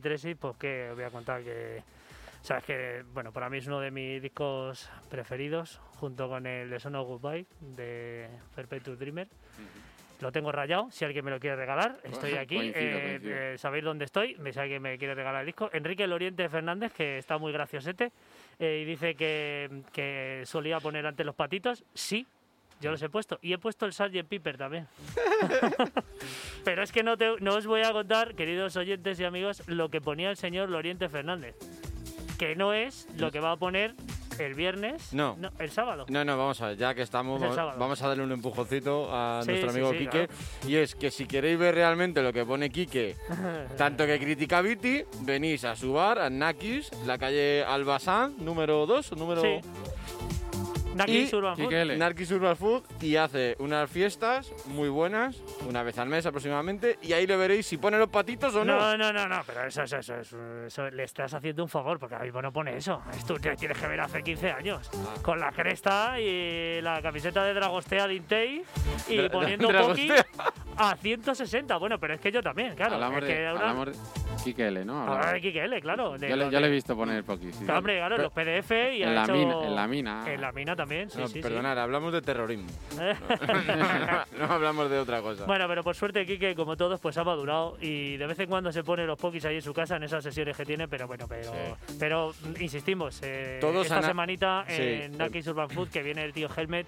Kate Tracy, pues que voy a contar que, sabes que, bueno, para mí es uno de mis discos preferidos, junto con el de Son of Goodbye de Perpetual Dreamer. Lo tengo rayado, si alguien me lo quiere regalar, estoy aquí. Coincido, eh, coincido. eh, sabéis dónde estoy, si alguien me quiere regalar el disco. Enrique Loriente Fernández, que está muy graciosete, eh, y dice que, que solía poner antes los patitos. Sí, yo los he puesto. Y he puesto el Sgt. Piper también. (laughs) Pero es que no, te- no os voy a contar, queridos oyentes y amigos, lo que ponía el señor Loriente Fernández. Que no es lo que va a poner el viernes. No. el sábado. No, no, vamos a ver, ya que estamos, Es vamos, a darle un empujoncito a Sí, nuestro amigo sí, Quique. Y es que si queréis ver realmente lo que pone Quique, (laughs) tanto que critica Viti, venís a su bar, a Nakis, la calle Albazán, número 2, número... Urban Food. Narquis Urban Food y hace unas fiestas muy buenas, una vez al mes aproximadamente, y ahí le veréis si pone los patitos o no. No, no, no, no, pero eso, eso, eso, eso, eso, le estás haciendo un favor, porque ahora mismo no pone eso. Esto te tienes que ver hace 15 años. Ah. Con la cresta y la camiseta de Dragostea de Intei y Dra- poniendo Poki a 160. Bueno, pero es que yo también, claro. hablamos, es de, que una- de Quique L, ¿no? Hablamos- de Kike L, claro. de yo, le, lo yo le he visto poner Poki. sí. Hombre, claro, Pero- los PDF y en ha la hecho- mina, en la mina. En la mina también, sí, No, sí, sí. perdonad, hablamos de terrorismo. (laughs) no hablamos de otra cosa. Bueno, pero por suerte Kike, como todos, pues ha madurado y de vez en cuando se pone los pokis ahí en su casa en esas sesiones que tiene, pero bueno, pero, pero insistimos, eh, Todos esta semanita Sí, en Nakis Urban Food que viene el tío Helmet,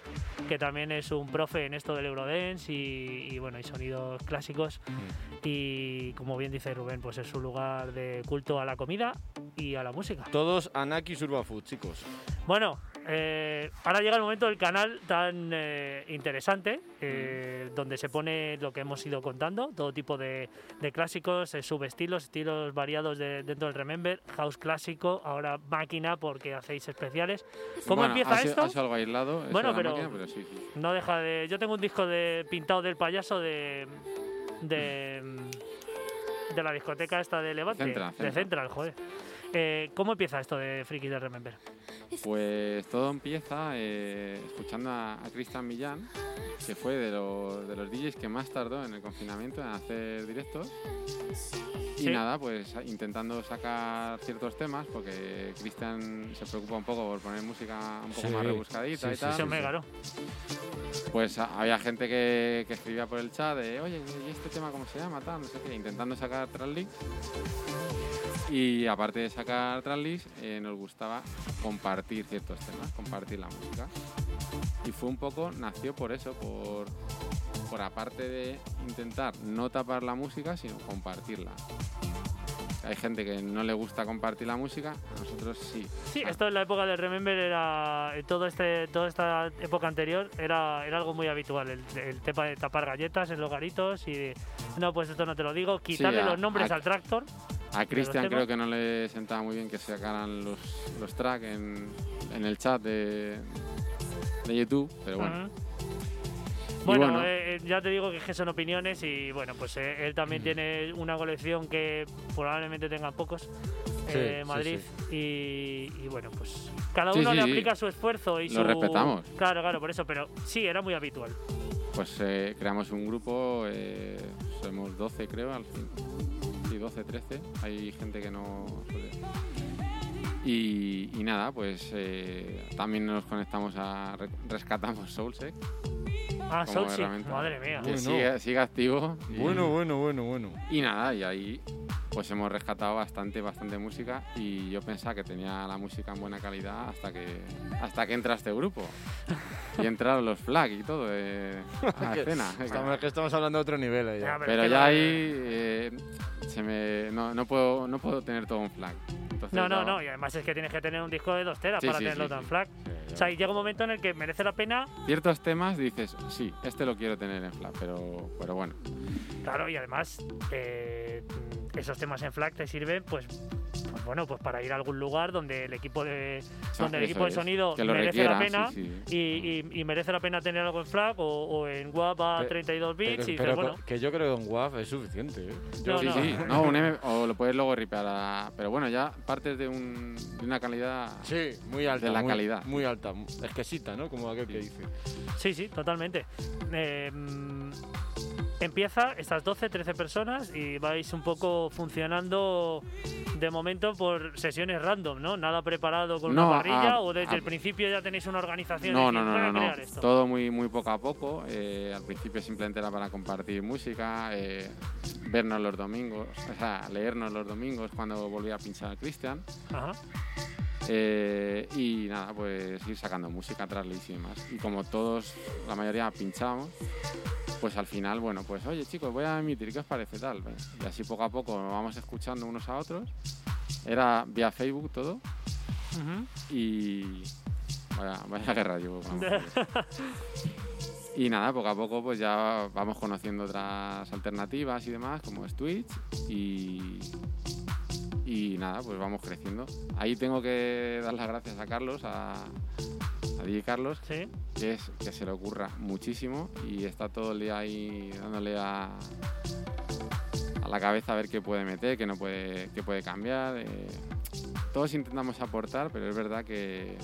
que también es un profe en esto del Eurodance y, y bueno, y sonidos clásicos Mm. y como bien dice Rubén, pues es un lugar de culto a la comida y a la música. Todos a Nakis Urban Food, chicos. Bueno, eh, ahora llega el momento del canal tan eh, interesante, eh, donde se pone lo que hemos ido contando, todo tipo de, de clásicos, eh, subestilos, estilos variados de- dentro del Remember, house clásico, ahora máquina porque hacéis especiales. ¿Cómo Bueno, empieza ha sido- esto? Ha sido algo aislado. Bueno, pero- máquina, pero sí, sí. No deja de. Yo tengo un disco de pintado del payaso de. de. de la discoteca esta de Levante. Central, De Central. Central, joder. ¿Cómo empieza esto de Frikis de Remember? (laughs) Pues todo empieza eh, escuchando a, a Cristian Millán, que fue de, los- de los DJs que más tardó en el confinamiento en hacer directos. Y Sí. nada, pues intentando sacar ciertos temas, porque Cristian se preocupa un poco por poner música un poco Sí, más rebuscadita sí, y sí, tal. Pues había gente que, que escribía por el chat de, oye, ¿y este tema cómo se llama? Tal, no sé qué, intentando sacar tracklist. Y aparte de sacar tracklist, eh, nos gustaba compartir ciertos temas, compartir la música. Y fue un poco, nació por eso, por, por aparte de intentar no tapar la música, sino compartirla. Hay gente que no le gusta compartir la música, a nosotros sí. Sí, esto en la época del Remember era. eh, Todo este, toda esta época anterior era, era algo muy habitual. El, el tema de tapar galletas en los garitos y. No, pues esto no te lo digo. Quitarle a- los nombres a- al tractor. A Cristian creo que no le sentaba muy bien que sacaran los, los tracks en, en el chat de, de YouTube, pero bueno. Bueno, bueno. eh, ya te digo que son opiniones y bueno, pues eh, él también tiene una colección que probablemente tengan pocos Sí, eh, sí, Madrid Y, y bueno, pues cada uno le aplica su esfuerzo y Lo su... respetamos. Claro, claro, por eso, pero sí, era muy habitual. Pues eh, creamos un grupo, eh, somos 12 creo, al fin. Sí, 12, 13. Hay gente que no suele. Y, y nada, pues eh, también nos conectamos a. re- rescatamos Soulsec, Ah, herramienta. madre mía. que Bueno. sigue, sigue activo. y- Bueno, bueno, bueno, bueno. Y nada, y ahí pues hemos rescatado bastante, bastante música y yo pensaba que tenía la música en buena calidad hasta que hasta que entra este grupo. Y entraron los flag y todo eh, a (laughs) la escena. Estamos, que estamos hablando de otro nivel ahí. Ya, ya. pero ya ahí eh, se me, no, no puedo, no puedo tener todo un flag. Entonces, No, no, no, y además es que tienes que tener un disco de dos teras Sí, para sí, tenerlo sí, tan sí. flag. Sí, O sea, y llega un momento en el que merece la pena, Ciertos temas dices, sí, este lo quiero tener en FLAC, pero, pero bueno. claro, y además eh, esos temas en flag te sirven, pues, pues bueno, pues para ir a algún lugar donde el equipo de, donde el equipo de sonido merece la pena sí, sí. Y, y- y merece la pena tener algo en flag o, o en WAP a Pe- 32 bits Pero, y dices, pero bueno, que yo creo que en WAV es suficiente. ¿eh? Yo- No, Sí, no. Sí, (laughs) no, un M- o lo puedes luego ripear a... Pero bueno, ya partes de, un, de una calidad... Sí, muy alta. De la muy- calidad. Muy alta. Exquisita, ¿no? Como aquel que dice. Sí, sí, totalmente. Eh, empieza estas 12, 13 personas y vais un poco funcionando de momento por sesiones random, ¿no? Nada preparado con No, una parrilla a- o desde a- el principio ya tenéis una organización. No, no, no, "Voy a no, no. crear esto". Todo muy, muy poco a poco. eh, al principio simplemente era para compartir música, eh, vernos los domingos, o sea, leernos los domingos cuando volvía a pinchar Cristian. Ajá. Eh, y nada, pues ir sacando música, tracklist y demás. Y como todos, la mayoría pinchábamos, pues al final, bueno, pues oye chicos, voy a emitir, ¿qué os parece tal? Y así poco a poco nos vamos escuchando unos a otros. Era vía Facebook todo. Ujú. y vaya, vaya guerra llevo. (laughs) y nada poco a poco pues ya vamos conociendo otras alternativas y demás como es Twitch y y nada pues vamos creciendo ahí tengo que dar las gracias a Carlos a, a DJ Carlos Sí. que es que se le ocurra muchísimo y está todo el día ahí dándole a a la cabeza a ver qué puede meter, qué no puede, qué puede cambiar. eh. todos intentamos aportar, pero es verdad que,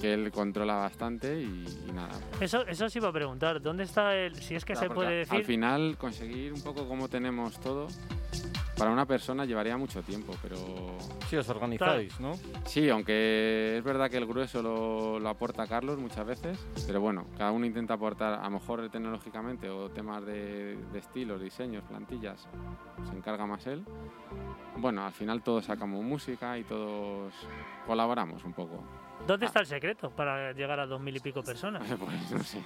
que él controla bastante y, y nada. Eso, eso os iba a preguntar. ¿Dónde está el.? Si es que Claro, se puede Al decir. final conseguir un poco como tenemos todo, para una persona llevaría mucho tiempo, pero Sí, os organizáis, ¿no? Sí, aunque es verdad que el grueso lo, lo aporta Carlos muchas veces, pero bueno, cada uno intenta aportar, a lo mejor tecnológicamente o temas de, de estilos, diseños, plantillas, se encarga más él. Bueno, al final todos sacamos música y todos colaboramos un poco. ¿Dónde está el secreto para llegar a dos mil y pico personas? (laughs) Pues no sé.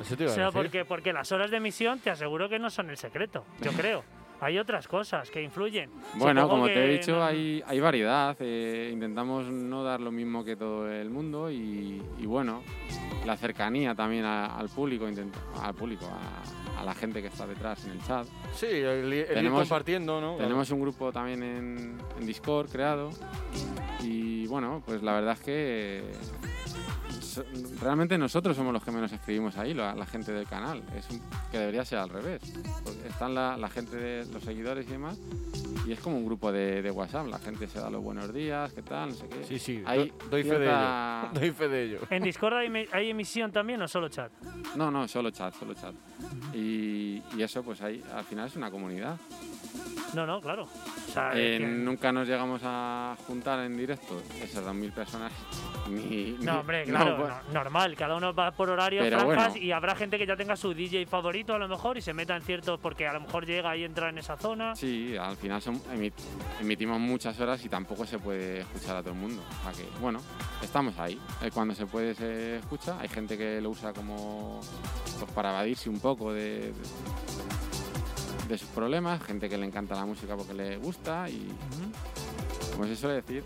Eso te O iba a sea, decir. porque, porque las horas de emisión te aseguro que no son el secreto, yo creo. (laughs) Hay otras cosas que influyen. Bueno, Supongo como te he dicho, no- hay, hay variedad. eh, intentamos no dar lo mismo que todo el mundo y, y bueno, la cercanía también a- al público, al público, a, a la gente que está detrás en el chat. Sí, el, el ir Tenemos- compartiendo, ¿no? Tenemos un grupo también en, en Discord creado y bueno, pues la verdad es que realmente nosotros somos los que menos escribimos ahí, la, la gente del canal. Es un- que debería ser al revés. Porque están la, la gente de los seguidores y demás y es como un grupo de, de WhatsApp. La gente se da los buenos días, qué tal, no sé qué. Sí, sí, Hay do- doy fe de ello. (laughs) Doy fe de ello. ¿En Discord hay emisión también o solo chat? No, no, solo chat, solo chat. Y, y eso, pues ahí, al final es una comunidad. No, no, claro. O sea, Eh, que- nunca nos llegamos a juntar en directo esas 2.000 personas. Ni, ni- No, hombre, claro, pues, no- normal, cada uno va por horarios Pero franjas bueno. y habrá gente que ya tenga su DJ favorito a lo mejor y se meta en ciertos porque a lo mejor llega y entra en esa zona. Sí, al final son- emi- emitimos muchas horas y tampoco se puede escuchar a todo el mundo. O sea que, bueno, estamos ahí. Eh, Cuando se puede se escucha. Hay gente que lo usa como pues, para evadirse un poco de, de, de sus problemas, gente que le encanta la música porque le gusta y, como se suele decir,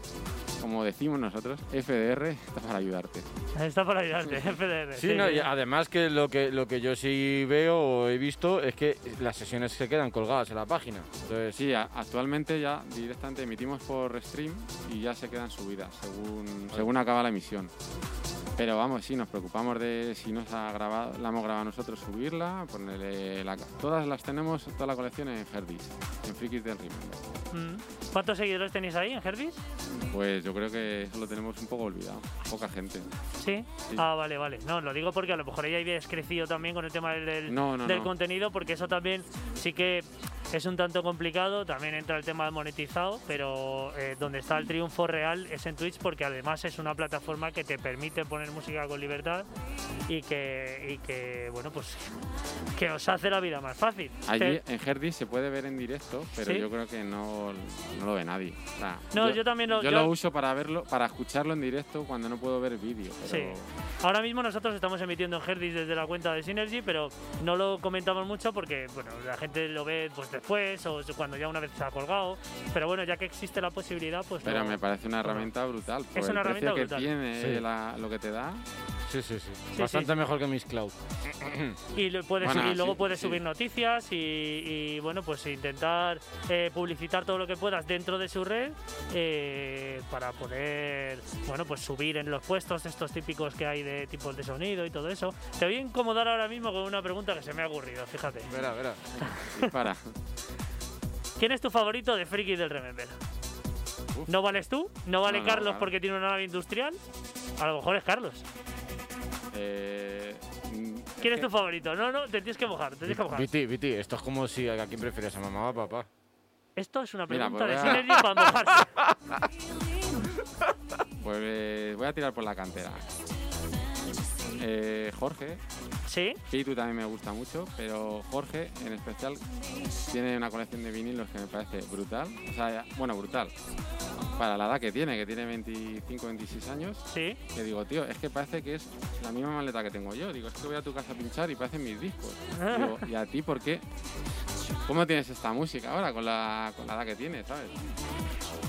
como decimos nosotros, FDR está para ayudarte. Está para ayudarte, FDR. Sí, no, y además que lo que lo que yo sí veo o he visto es que las sesiones se quedan colgadas en la página. Entonces, Sí, a- actualmente ya directamente emitimos por stream y ya se quedan subidas según, según acaba la emisión. Pero vamos, sí, nos preocupamos de si nos ha grabado, la hemos grabado nosotros, subirla, ponerle la, todas las tenemos, toda la colección en Herdis, en Frikis del Remember. ¿Cuántos seguidores tenéis ahí en Herdis? Pues yo creo que eso lo tenemos un poco olvidado, poca gente. ¿Sí? Sí. Ah, vale, vale. No, lo digo porque a lo mejor ahí habéis crecido también con el tema del, del- No, no, del no. contenido, porque eso también sí que es un tanto complicado. También entra el tema de monetizado, pero eh, donde está el triunfo real es en Twitch, porque además es una plataforma que te permite poner música con libertad y que, y que bueno, pues que os hace la vida más fácil. Allí Te- en Herdis se puede ver en directo, pero ¿Sí? yo creo que no, no lo ve nadie. O sea, No, yo también lo- yo yo- lo uso para verlo, para escucharlo en directo cuando no puedo ver vídeo. Pero Sí. Ahora mismo nosotros estamos emitiendo en Herdis desde la cuenta de Synergy, pero no lo comentamos mucho porque bueno, la gente lo ve pues, después o cuando ya una vez se ha colgado. Pero bueno, ya que existe la posibilidad, pues Pero lo- me parece una herramienta brutal. Por Es una el precio herramienta que brutal. tiene, Sí. la- lo que te da. Sí, sí, sí. Sí, Bastante sí. mejor que Miss Cloud. (clears throat) y, lo puedes, Bueno, y luego sí, puedes sí. subir noticias y, y, bueno, pues intentar eh, publicitar todo lo que puedas dentro de su red eh, para poder, bueno, pues subir en los puestos estos típicos que hay de tipos de sonido y todo eso. Te voy a incomodar ahora mismo con una pregunta que se me ha ocurrido, fíjate. Verá, verá. Dispara. ¿Quién es tu favorito de Friki del Remember? Uf. ¿No vales tú? ¿No vale No, no, Carlos porque tiene una nave industrial? A lo mejor es Carlos. Eh, mm, ¿Quién es que- tu favorito? No, no, te tienes que mojar, te tienes que mojar. Viti, Viti, esto es como si a quién prefieres, a mamá o a papá. Esto es una Mira, pregunta pues de a- para mojarse. (laughs) Pues eh, voy a tirar por la cantera. Eh, Jorge, ¿Sí? Pitu también me gusta mucho, pero Jorge en especial tiene una colección de vinilos que me parece brutal. O sea, bueno, brutal. Para la edad que tiene, que tiene 25, 26 años, Sí. que digo, tío, es que parece que es la misma maleta que tengo yo. Digo, es que voy a tu casa a pinchar y parecen mis discos. Digo, ¿y a ti por qué? ¿Cómo tienes esta música ahora con la, con la edad que tienes, sabes?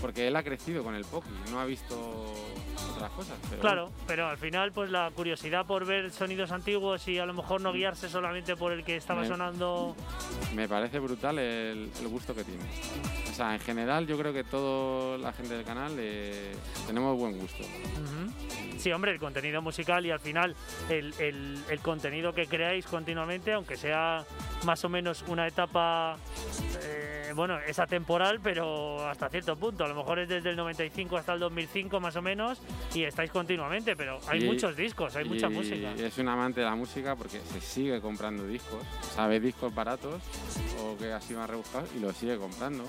Porque él ha crecido con el Poki, no ha visto cosas. Pero Claro, pero al final, pues la curiosidad por ver sonidos antiguos y a lo mejor no guiarse solamente por el que estaba Me- sonando. Me parece brutal el, el gusto que tiene. O sea, en general yo creo que toda la gente del canal eh, tenemos buen gusto. Ujú. Sí, hombre, el contenido musical y al final el, el- el contenido que creáis continuamente, aunque sea más o menos una etapa, eh, bueno, es atemporal, pero hasta cierto punto. A lo mejor es desde el 95 hasta el 2005 más o menos y estáis continuamente, pero hay Y- muchos discos, hay mucha Y música. Es un amante de la música porque se sigue comprando discos. Sabe discos baratos o que así más rebuscados y los sigue comprando.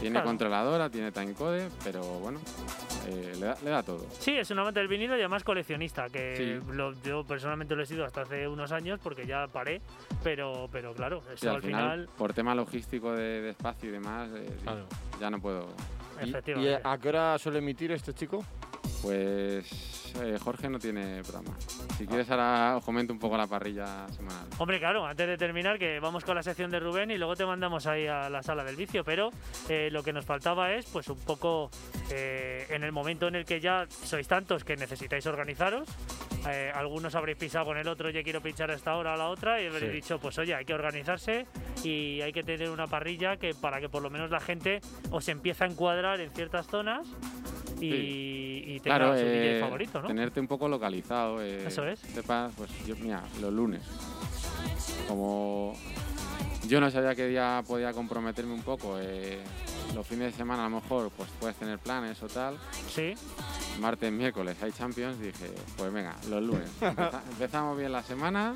Tiene Claro. controladora, tiene timecode, pero bueno, eh, le, da, le da todo. Sí, es un amante del vinilo y además coleccionista, que Sí. lo- yo personalmente lo he sido hasta hace unos años porque ya paré, pero, pero claro, eso Y al final, final, por tema logístico de, de espacio y demás, eh, Claro. ya no puedo. ¿Y, y a qué hora suele emitir este chico? Pues eh, Jorge no tiene programa. Si quieres ahora os comento un poco la parrilla semanal. Hombre, claro, antes de terminar, que vamos con la sección de Rubén y luego te mandamos ahí a la sala del vicio, pero eh, lo que nos faltaba es, pues un poco eh, en el momento en el que ya sois tantos que necesitáis organizaros, eh, algunos habréis pisado con el otro, yo quiero pinchar a esta hora a la otra, y habréis Sí. dicho, pues oye, hay que organizarse y hay que tener una parrilla que para que por lo menos la gente os empiece a encuadrar en ciertas zonas y, y tenga Claro, su DJ eh, favorito, ¿no? tenerte un poco localizado. eh, Eso es. Sepas, pues yo, mira, los lunes. Como yo no sabía qué día podía comprometerme un poco, eh, los fines de semana a lo mejor pues puedes tener planes o tal. Sí, Martes, miércoles hay Champions, dije, pues venga, los lunes. (laughs) Empeza- empezamos bien la semana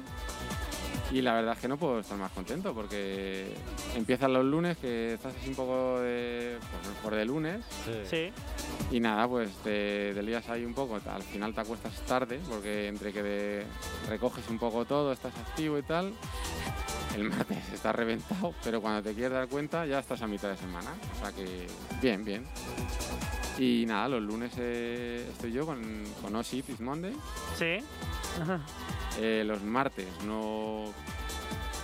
y la verdad es que no puedo estar más contento porque empiezan los lunes, que estás así un poco de, pues, por de lunes. Sí, y nada, pues te, te lías ahí un poco, al final te acuestas tarde porque entre que de- recoges un poco todo, estás activo y tal, el martes estás reventado, pero cuando te quieres dar cuenta ya estás a mitad de semana, o sea que bien, bien. Y nada, los lunes eh, estoy yo con, con Osi It's Monday, sí. Eh, los martes no,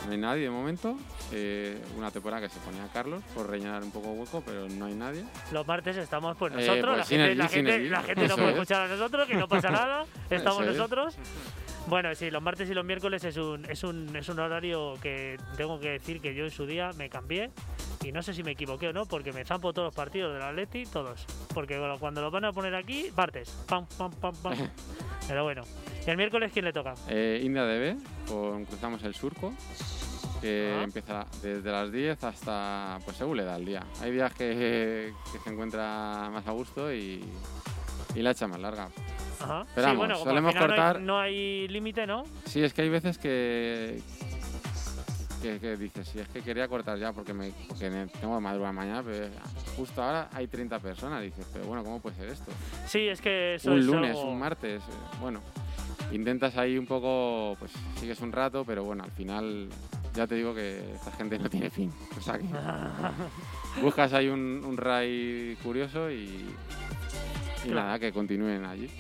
no hay nadie de momento, eh, una temporada que se ponía Carlos por rellenar un poco hueco, pero no hay nadie. Los martes estamos pues Eh, nosotros, pues la, sin gente, el- la, gente, el- la gente no puede es. escuchar a nosotros, que no pasa (laughs) nada, estamos Eso es. nosotros. Bueno, sí, los martes y los miércoles es un, es, un, es un horario que tengo que decir que yo en su día me cambié y no sé si me equivoqué o no, porque me zampo todos los partidos del Atleti, todos. Porque cuando los van a poner aquí, partes. Pam, pam, pam, pam. (laughs) Pero bueno. ¿Y el miércoles quién le toca? Eh, India DB, con Cruzamos el Surco, que Ah. empieza desde las 10 hasta, pues según le da el día. Hay días que, que se encuentra más a gusto y, y la echa más larga. Ajá. Pero sí, vamos, bueno, al solemos final no hay- cortar- no hay límite, ¿no? Sí, es que hay veces que, que, que dices, si es que quería cortar ya porque, me, porque tengo que madrugar mañana, pero justo ahora hay 30 personas. Dices, pero bueno, ¿cómo puede ser esto? Sí, es que eso un es lunes, algo- un martes, eh, bueno, intentas ahí un poco, pues sigues un rato, pero bueno, al final ya te digo que esta gente no tiene fin. (laughs) O sea que (laughs) buscas ahí un, un ray curioso y, y Claro. nada, que continúen allí.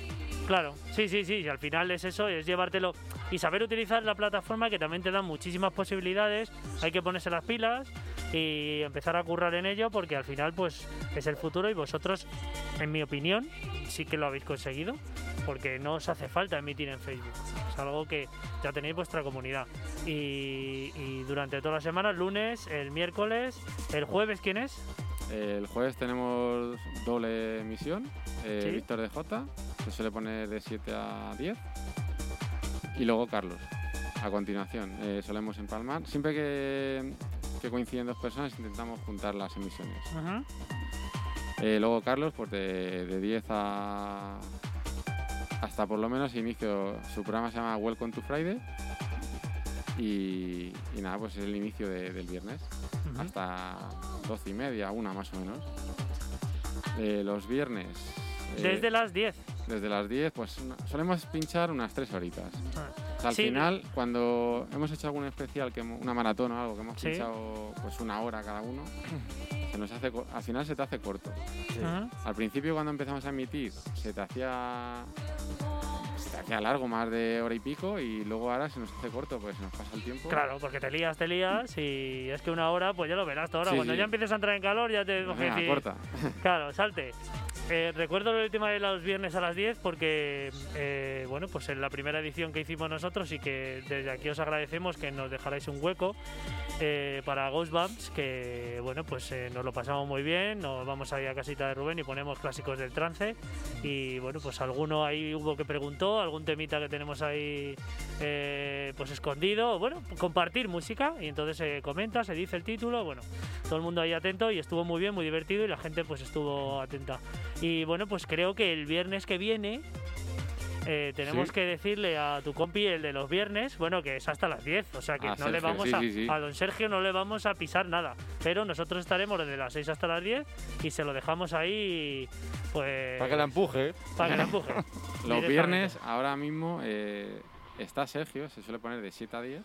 Claro, sí, sí, sí, al final es eso, es llevártelo y saber utilizar la plataforma que también te da muchísimas posibilidades, hay que ponerse las pilas y empezar a currar en ello porque al final pues es el futuro y vosotros, en mi opinión, sí que lo habéis conseguido porque no os hace falta emitir en Facebook. Es algo que ya tenéis vuestra comunidad. Y, durante toda la semana, lunes, el miércoles, el jueves, ¿quién es? El jueves tenemos doble emisión, eh, Sí. Víctor de J, se suele poner de 7 a 10. Y luego Carlos, a continuación. Eh, solemos empalmar. Siempre que, que coinciden dos personas intentamos juntar las emisiones. Eh, luego Carlos, pues de, de 10 a... Hasta por lo menos inicio, su programa se llama Welcome to Friday. Y, y nada, pues es el inicio de- del viernes hasta 12 y media, una más o menos. Eh, los viernes. eh, Desde las 10. desde las 10, pues solemos pinchar unas 3 horitas. Ah. O sea, al Sí. final, cuando hemos hecho algún especial, que una maratón o algo, que hemos Sí. pinchado pues una hora cada uno, se nos hace, al final se te hace corto. Ujú. Al principio, cuando empezamos a emitir, se te hacía. Se te hacía largo, más de hora y pico, y luego ahora se nos hace corto, pues nos pasa el tiempo. Claro, porque te lías, te lías y es que una hora, pues ya lo verás toda hora. Sí, Cuando sí. ya empieces a entrar en calor, ya te Venga, y- corta. (laughs) Claro, salte. Eh, recuerdo el tema de los viernes a las 10 porque, eh, bueno, pues en la primera edición que hicimos nosotros y que desde aquí os agradecemos que nos dejarais un hueco eh, para Ghost Bumps, que, bueno, pues eh, nos lo pasamos muy bien, nos vamos ahí a casita de Rubén y ponemos clásicos del trance y, bueno, pues alguno ahí hubo que preguntó, algún temita que tenemos ahí eh, pues escondido, bueno, compartir música y entonces se comenta, se dice el título, bueno, todo el mundo ahí atento y estuvo muy bien, muy divertido y la gente pues estuvo atenta. Y bueno, pues creo que el viernes que viene eh, tenemos Sí. que decirle a tu compi el de los viernes, bueno, que es hasta las 10, o sea que A no le vamos sí, a, sí, sí. a don Sergio no le vamos a pisar nada, pero nosotros estaremos desde las 6 hasta las 10 y se lo dejamos ahí pues Para que la empuje. para que la (laughs) empuje. Los viernes, ahora mismo, eh, está Sergio, se suele poner de 7 a 10.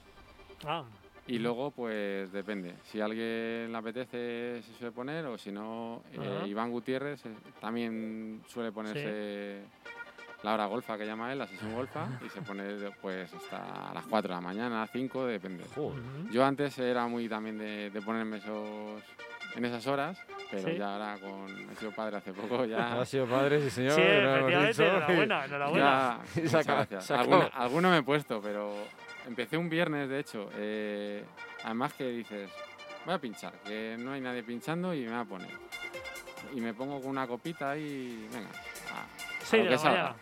Ah, Y luego, pues depende. Si a alguien le apetece, se suele poner, o si no, eh. Iván Gutiérrez eh, también suele ponerse la hora golfa que llama él, la sesión golfa, y se pone pues hasta las 4 de la mañana, 5, depende. ujú. Yo antes era muy también de, de ponerme esos en esas horas, pero Sí. ya ahora con he sido padre hace poco ya. (laughs) Ha sido padre, sí señor. Sí, efectivamente, dicho. enhorabuena, enhorabuena. Ya, (laughs) Y muchas gracias. Alguna- alguno me he puesto, pero empecé un viernes, de hecho. eh, además que dices, voy a pinchar, que no hay nadie pinchando y me voy a poner. Y me pongo con una copita y venga. a- Sí, a lo de que salga.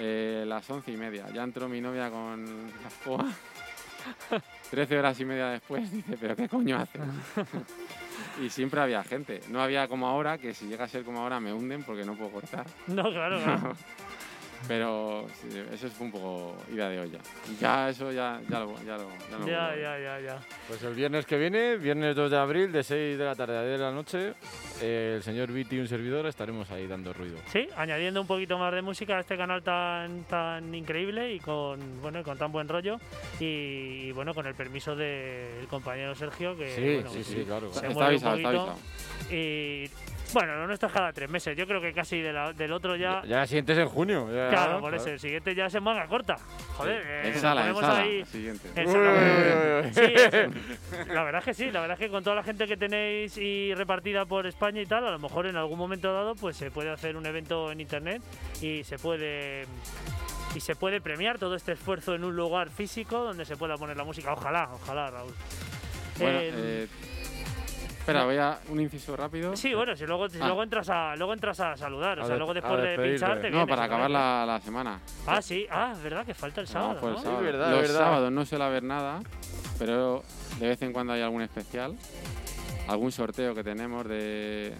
Eh, las once y media. Ya entró mi novia con la escoba. (laughs) Trece horas y media después dice, pero ¿qué coño haces? (laughs) y siempre había gente. No había como ahora, que si llega a ser como ahora me hunden porque no puedo cortar. No, claro, (laughs) claro. Pero sí, eso fue un poco ida de olla. Ya eso ya, ya lo, ya lo, ya lo Ya, ya, ya, ya. Pues el viernes que viene, viernes 2 de abril, de 6 de la tarde a 10 de la noche, eh, el señor Viti y un servidor estaremos ahí dando ruido. Sí, añadiendo un poquito más de música a este canal tan tan increíble y con bueno con tan buen rollo y, bueno con el permiso del compañero Sergio que Sí, bueno, sí, sí, claro. se Está mueve un avisado, está avisado. y bueno lo nuestro es cada tres meses yo creo que casi de la- del otro ya Ya, la siguiente es en junio. ya, claro por eso el siguiente ya es en manga corta joder eh, En nos sala, en ponemos sala. ahí Siguiente. en Uy, sala. uy, uy, uy. Sí, es- la verdad es que sí, la verdad es que con toda la gente que tenéis y repartida por España y tal, a lo mejor en algún momento dado pues se puede hacer un evento en internet y se puede y se puede premiar todo este esfuerzo en un lugar físico donde se pueda poner la música. Ojalá, ojalá, Raúl. Bueno, Eh, eh, espera, voy a un inciso rápido. sí, bueno, si luego, si Ah. luego entras a luego entras a saludar, o sea, luego después de despedirte. pinchar te No, para acabar la, la semana. Ah, sí, ah, es verdad que falta el sábado. El ¿no? sábado. verdad, Los verdad. sábados no suele haber nada, pero de vez en cuando hay algún especial, algún sorteo que tenemos de,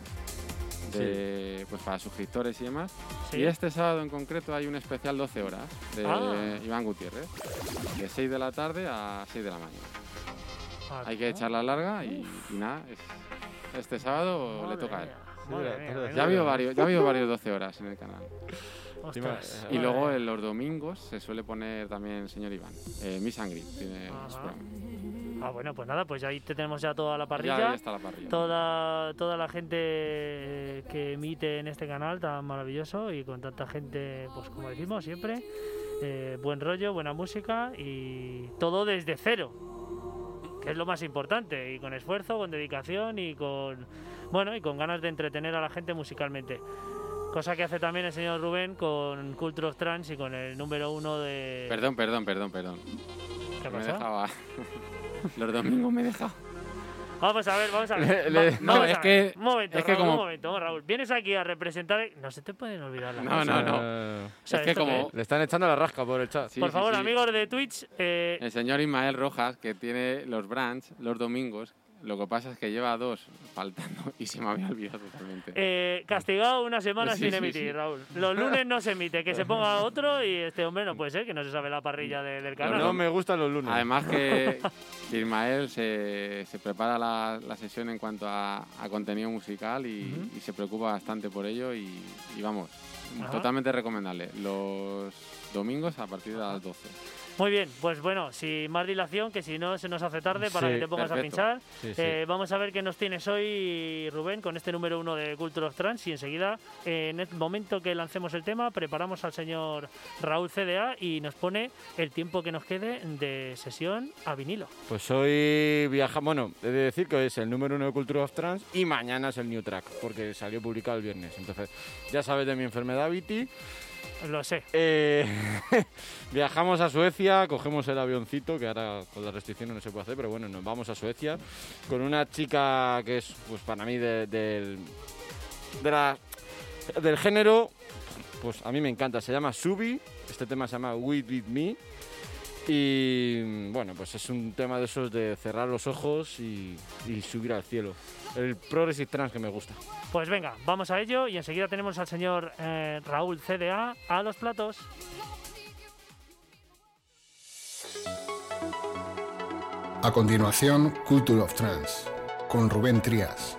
de, pues para suscriptores y demás. Sí. Y este sábado en concreto hay un especial 12 horas de Ah. Iván Gutiérrez, de 6 de la tarde a 6 de la mañana. Hay que echarla larga y, y nada, es- este sábado le toca a él. madre la- mía, la- Ya ha habido varios, ya ha habido varios 12 horas en el canal. Ostras, Encima, Y luego en los domingos se suele poner también el señor Iván. Eh, Miss tiene. Ah, bueno, pues nada, pues ahí te tenemos ya toda la Ya parrilla. ahí está la parrilla. toda, toda la gente eh, que emite en este canal tan maravilloso y con tanta gente, pues como decimos siempre, eh, buen rollo, buena música y todo desde cero. Que es lo más importante, y con esfuerzo, con dedicación y con bueno y con ganas de entretener a la gente musicalmente. Cosa que hace también el señor Rubén con Culture of Trans y con el número uno de. Perdón, perdón, perdón, perdón. ¿Qué Me dejaba. (laughs) Los domingos me he dejado. Vamos a ver, vamos a ver. Le- le- Va- no, vamos es a que-. Un momento, es que Raúl, como- un momento, Raúl. Vienes aquí a representar. No se te pueden olvidar las No, cosas. no, no. O sea, es que ¿esto qué como? Le están echando la rasca por el chat. Sí, Por sí, favor, sí. amigos de Twitch, eh, El señor Ismael Rojas, que tiene los branch los domingos, lo que pasa es que lleva dos faltando (laughs) y se me había olvidado totalmente. eh, castigado una semana Sí, sin sí, emitir, sí. Raúl. Los lunes no se emite, que se (laughs) ponga otro y este hombre no puede ser, que no se sabe la parrilla de- del canal. No me gustan los lunes. Además que (laughs) Ismael se, se prepara la, la sesión en cuanto a, a contenido musical y, y se preocupa bastante por ello y, y vamos, Ajá. totalmente recomendable. Los domingos a partir de las 12. Muy bien, pues bueno, sin más dilación, que si no se nos hace tarde para Sí, que te pongas perfecto. a pinchar. Sí, sí. Eh, vamos a ver qué nos tienes hoy, Rubén, con este número uno de Culture of Trans. Y enseguida, eh, en el momento que lancemos el tema, preparamos al señor Raúl CDA y nos pone el tiempo que nos quede de sesión a vinilo. Pues hoy viaja, bueno, he de decir que hoy es el número uno de Culture of Trans y mañana es el New Track, porque salió publicado el viernes. Entonces, ya sabes de mi enfermedad, Viti. Lo sé. Eh, (laughs) viajamos a Suecia, cogemos el avioncito, que ahora con las restricciones no se puede hacer, pero bueno, nos vamos a Suecia con una chica que es, pues para mí, de- del, género, pues a mí me encanta. Se llama Subi, este tema se llama With With Me. Y bueno, pues es un tema de esos de cerrar los ojos y, y subir al cielo. El progressive trance que me gusta. Pues venga, vamos a ello y enseguida tenemos al señor eh, Raúl CDA a los platos. A continuación, Culture of Trance, con Rubén Trías.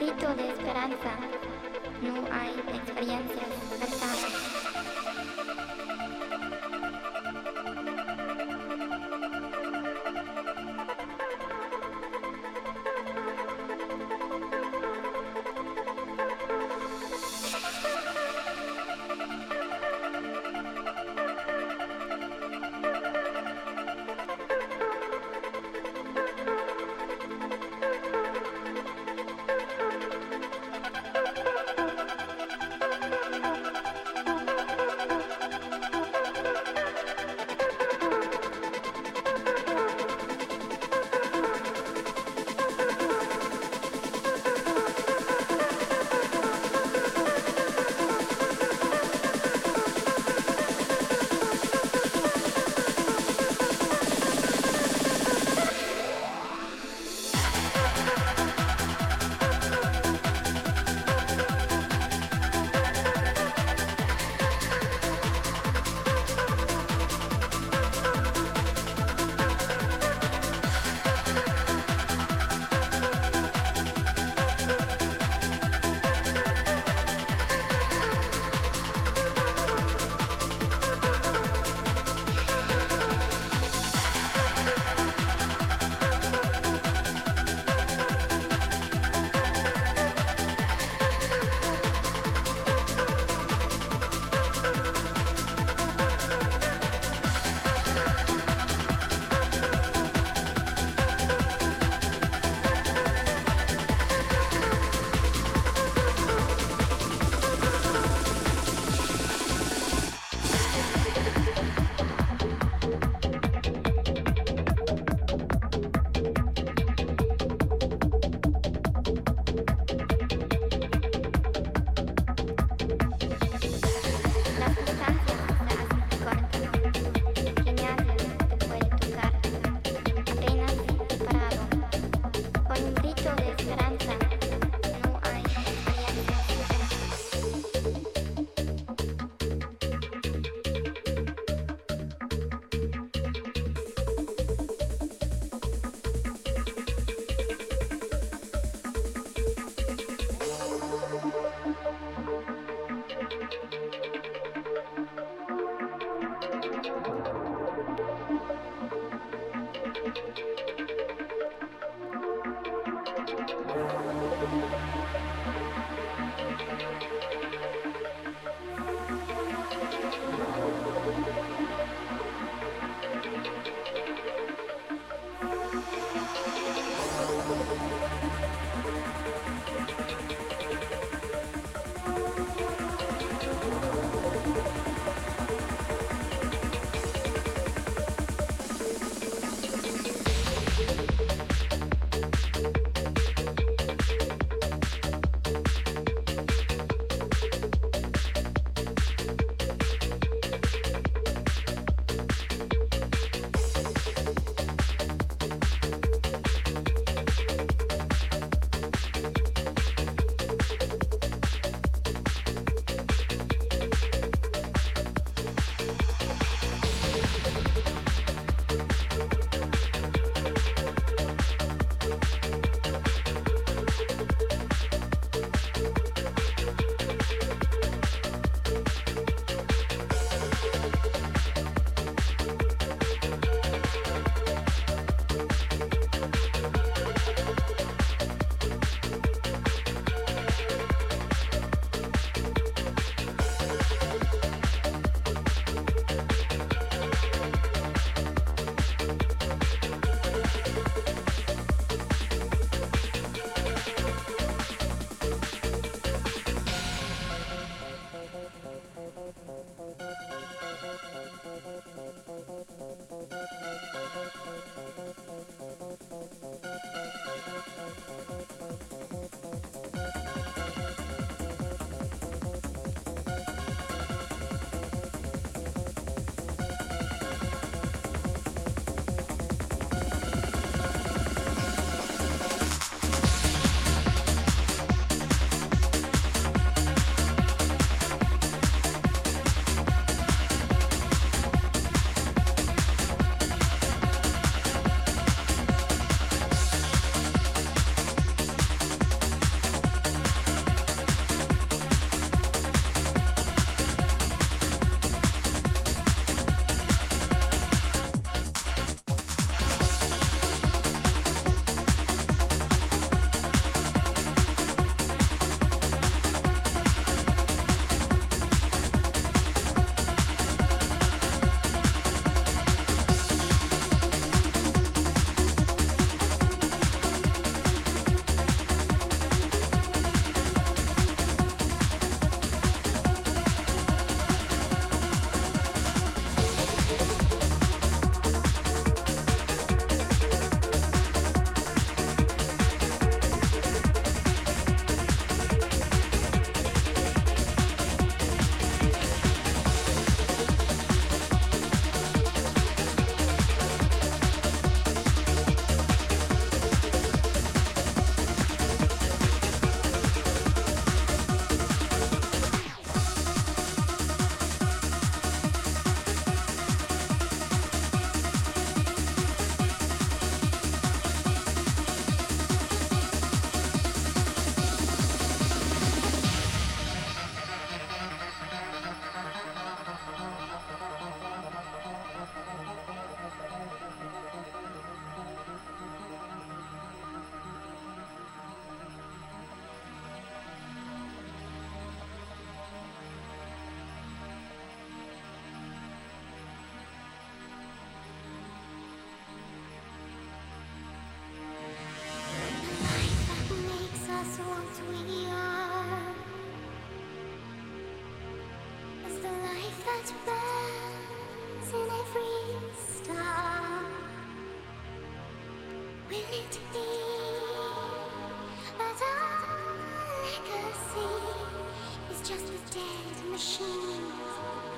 Grito de esperanza,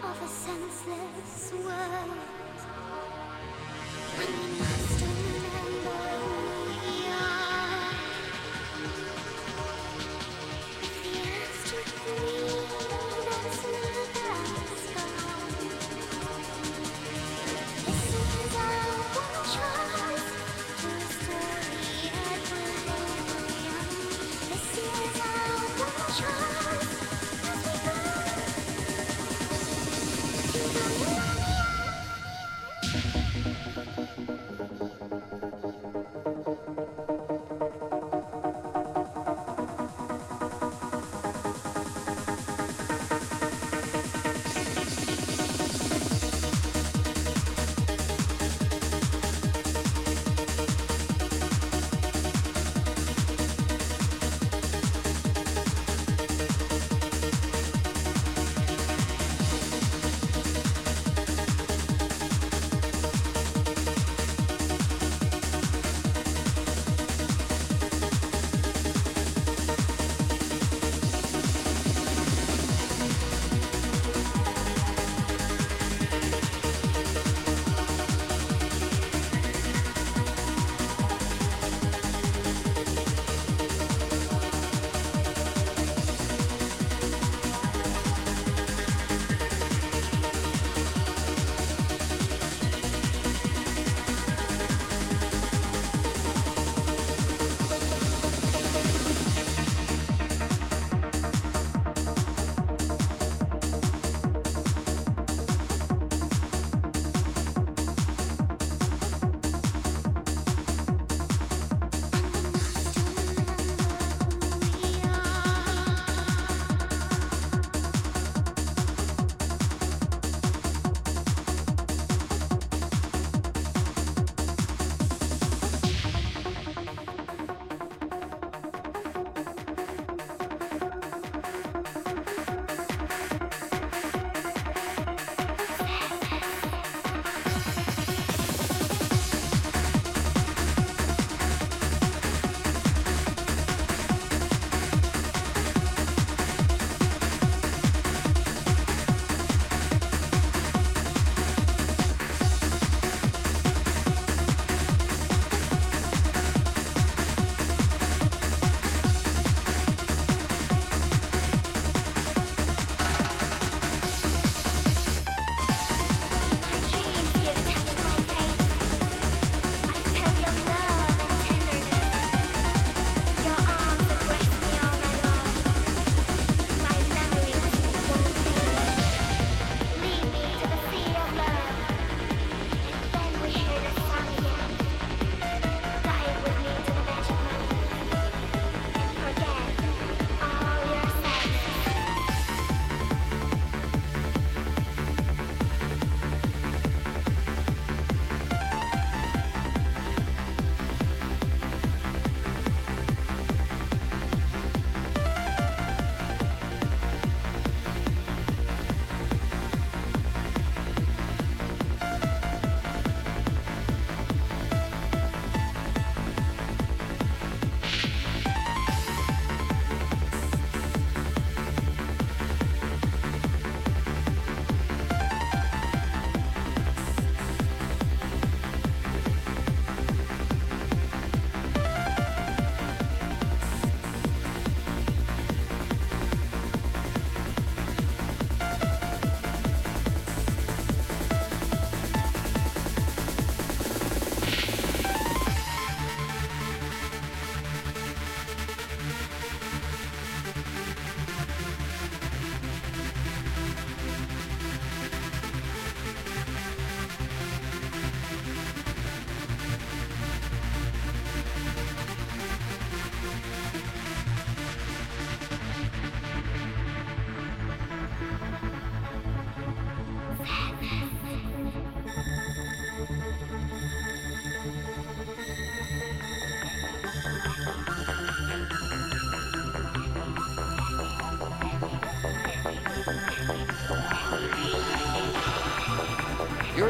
of a senseless world. And we must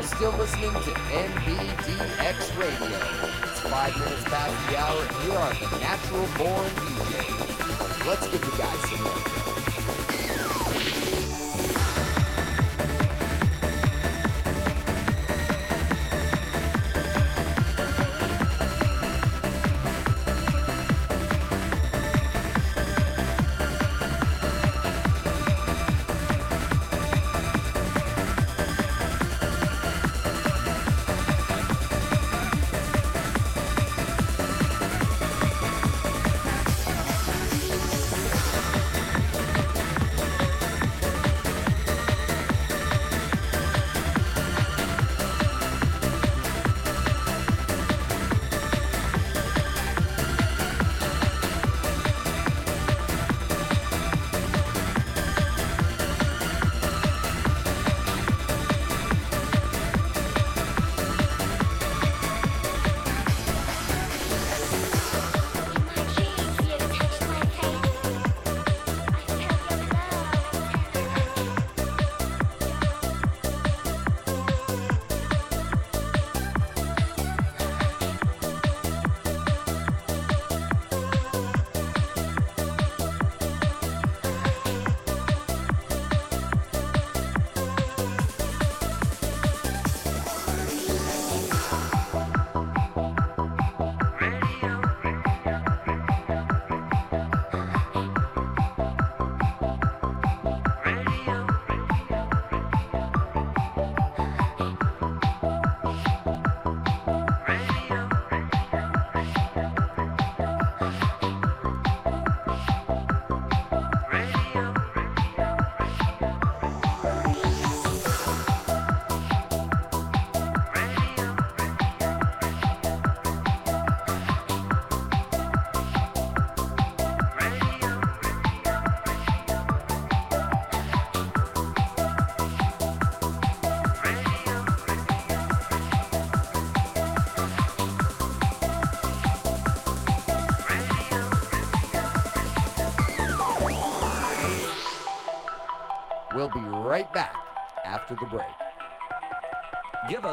You're still listening to NBDX Radio. It's five minutes past the hour here are the Natural Born DJ. Let's give you guys some more.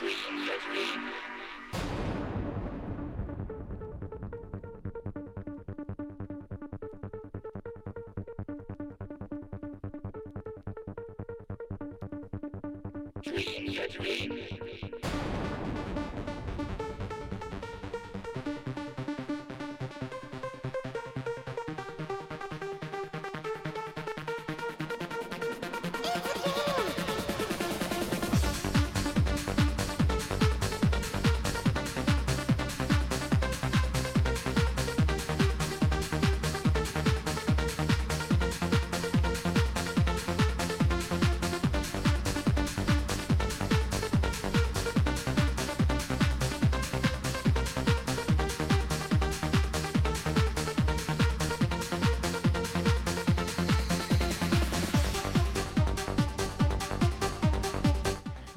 dream, a dream.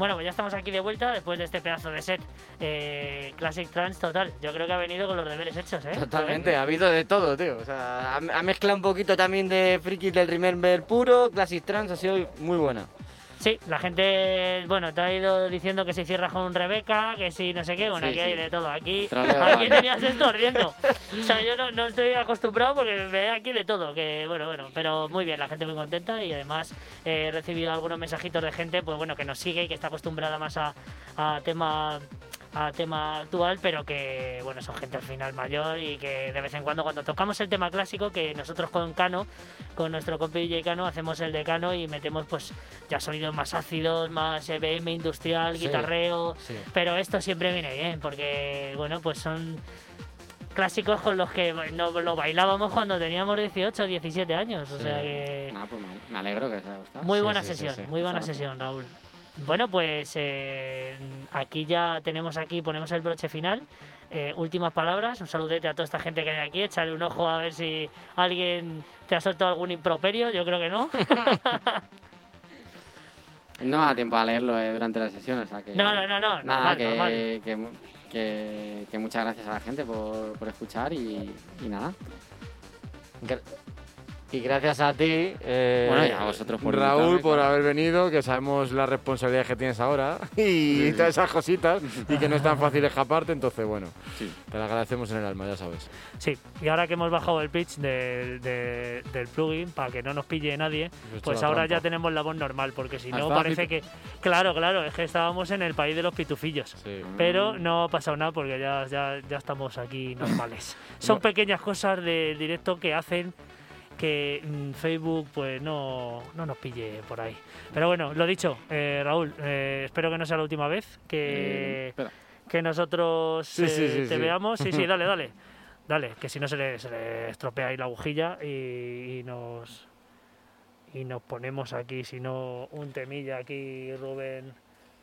Bueno, pues ya estamos aquí de vuelta después de este pedazo de set. eh, Classic Trans total. Yo creo que ha venido con los deberes hechos, ¿eh? Totalmente, ha habido de todo, tío. O sea, ha, ha mezclado un poquito también de frikis del Remember puro, Classic Trans ha sido muy buena. Sí, la gente, bueno, te ha ido diciendo que si cierras con Rebeca, que si no sé qué, bueno, Sí, aquí sí. hay de todo. Aquí, aquí tenías esto riendo. (laughs) O sea, yo no, no estoy acostumbrado porque ve aquí de todo, que bueno, bueno, pero muy bien, la gente muy contenta y además eh, he recibido algunos mensajitos de gente, pues bueno, que nos sigue y que está acostumbrada más a, a tema a tema actual, pero que bueno, son gente al final mayor y que de vez en cuando cuando tocamos el tema clásico, que nosotros con Cano, con nuestro compi DJ Cano, hacemos el de Cano y metemos pues ya sonidos más ácidos, más EBM industrial, Sí, guitarreo, sí. pero esto siempre viene bien, porque bueno, pues son clásicos con los que no lo bailábamos cuando teníamos 18 o 17 años, o Sí. sea que Nada, pues me, alegro que os haya gustado. muy Sí, buena sí, sí, sesión, sí. muy buena Exacto. sesión, Raúl. Bueno, pues eh, aquí ya tenemos aquí, ponemos el broche final. Eh, últimas palabras, un saludete a toda esta gente que hay aquí, echarle un ojo a ver si alguien te ha soltado algún improperio, yo creo que no. (laughs) No me da tiempo a leerlo eh, durante la sesión, o sea que... No, no, no, no, Nada, normal, que, normal. Que, mu- que- que muchas gracias a la gente por, por escuchar y, y nada. Y gracias a ti, eh, Bueno, y a vosotros por Raúl, invitarme, por haber venido, que sabemos las responsabilidades que tienes ahora (laughs) y todas esas cositas y que no es tan fácil escaparte, entonces bueno, te lo agradecemos en el alma, ya sabes. Sí, y ahora que hemos bajado el pitch del, de- del plugin para que no nos pille nadie, pues la ahora trampa. ya tenemos la voz normal, porque si no parece que... Claro, claro, es que estábamos en el país de los pitufillos. Pero no ha pasado nada porque ya, ya, ya estamos aquí normales. (laughs) Son pequeñas cosas del directo que hacen que mm, Facebook pues no, no nos pille por ahí. Pero bueno, lo dicho, eh, Raúl, eh, espero que no sea la última vez que, Eh, que nosotros Sí, sí, eh, sí, te veamos. Sí, sí, (laughs) dale, dale. Dale, que si no se le, se le estropea ahí la agujilla y, y nos y nos ponemos aquí, si no, un temilla aquí, Rubén,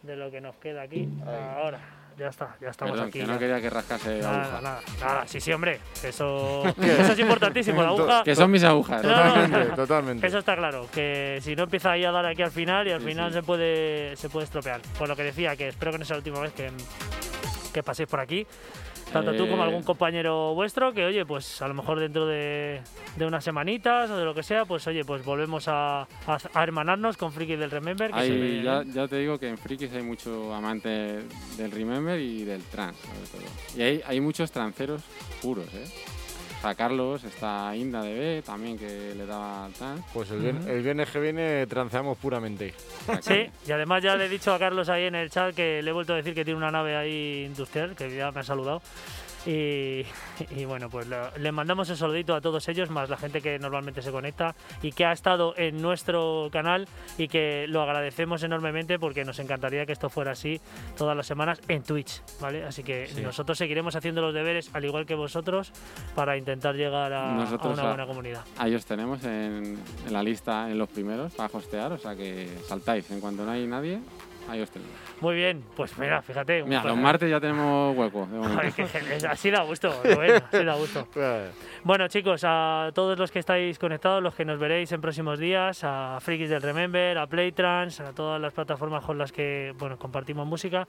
de lo que nos queda aquí. Ahora, ya está, ya estamos Perdón, aquí. que no quería que rascase la Nada, aguja. nada, nada, sí, sí, hombre, eso, (laughs) eso es importantísimo, la aguja. Que son mis agujas. No, no, Totalmente, totalmente. Eso está claro, que si no empieza ahí a dar aquí al final y al Sí, final sí. se puede se puede estropear. Por lo que decía, que espero que no sea la última vez que, que paséis por aquí. Tanto tú como Eh, algún compañero vuestro, que oye, pues a lo mejor dentro de, de unas semanitas o de lo que sea, pues oye, pues volvemos a, a, a hermanarnos con Friki del Remember. Que ya te digo que en Frikis hay mucho amante del Remember y del trans, sobre todo. Y hay, hay muchos tranceros puros, ¿eh? Está Carlos, está Inda de B también que le daba al trans. Pues el, vier- el viernes que viene tranceamos puramente. Sí, y además ya le he dicho a Carlos ahí en el chat que le he vuelto a decir que tiene una nave ahí industrial, que ya me ha saludado. Y, (laughs) y bueno, pues lo- le mandamos el saludito a todos ellos, más la gente que normalmente se conecta y que ha estado en nuestro canal y que lo agradecemos enormemente porque nos encantaría que esto fuera así todas las semanas en Twitch, ¿vale? Así que Sí. nosotros seguiremos haciendo los deberes al igual que vosotros para intentar llegar a, una a- buena comunidad. Ahí os tenemos en, en la lista en los primeros para hostear, o sea que saltáis. En cuanto no hay nadie, ahí os tenemos. Muy bien, pues mira, fíjate. Mira, los martes ya tenemos hueco. de así da gusto, Rubén, así da gusto. (laughs) Bueno, chicos, a todos los que estáis conectados, los que nos veréis en próximos días, a Frikis del Remember, a Playtrans, a todas las plataformas con las que bueno, compartimos música,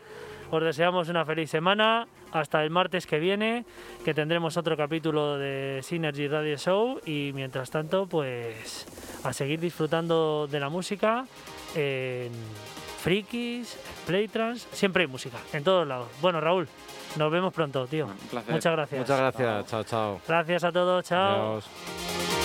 os deseamos una feliz semana. Hasta el martes que viene, que tendremos otro capítulo de Synergy Radio Show. Y mientras tanto, pues a seguir disfrutando de la música en frikis, playtrans, siempre hay música, en todos lados. Bueno, Raúl, nos vemos pronto, tío. Un placer. Muchas gracias. Muchas gracias. Chao, chao. Gracias a todos, chao. Adiós.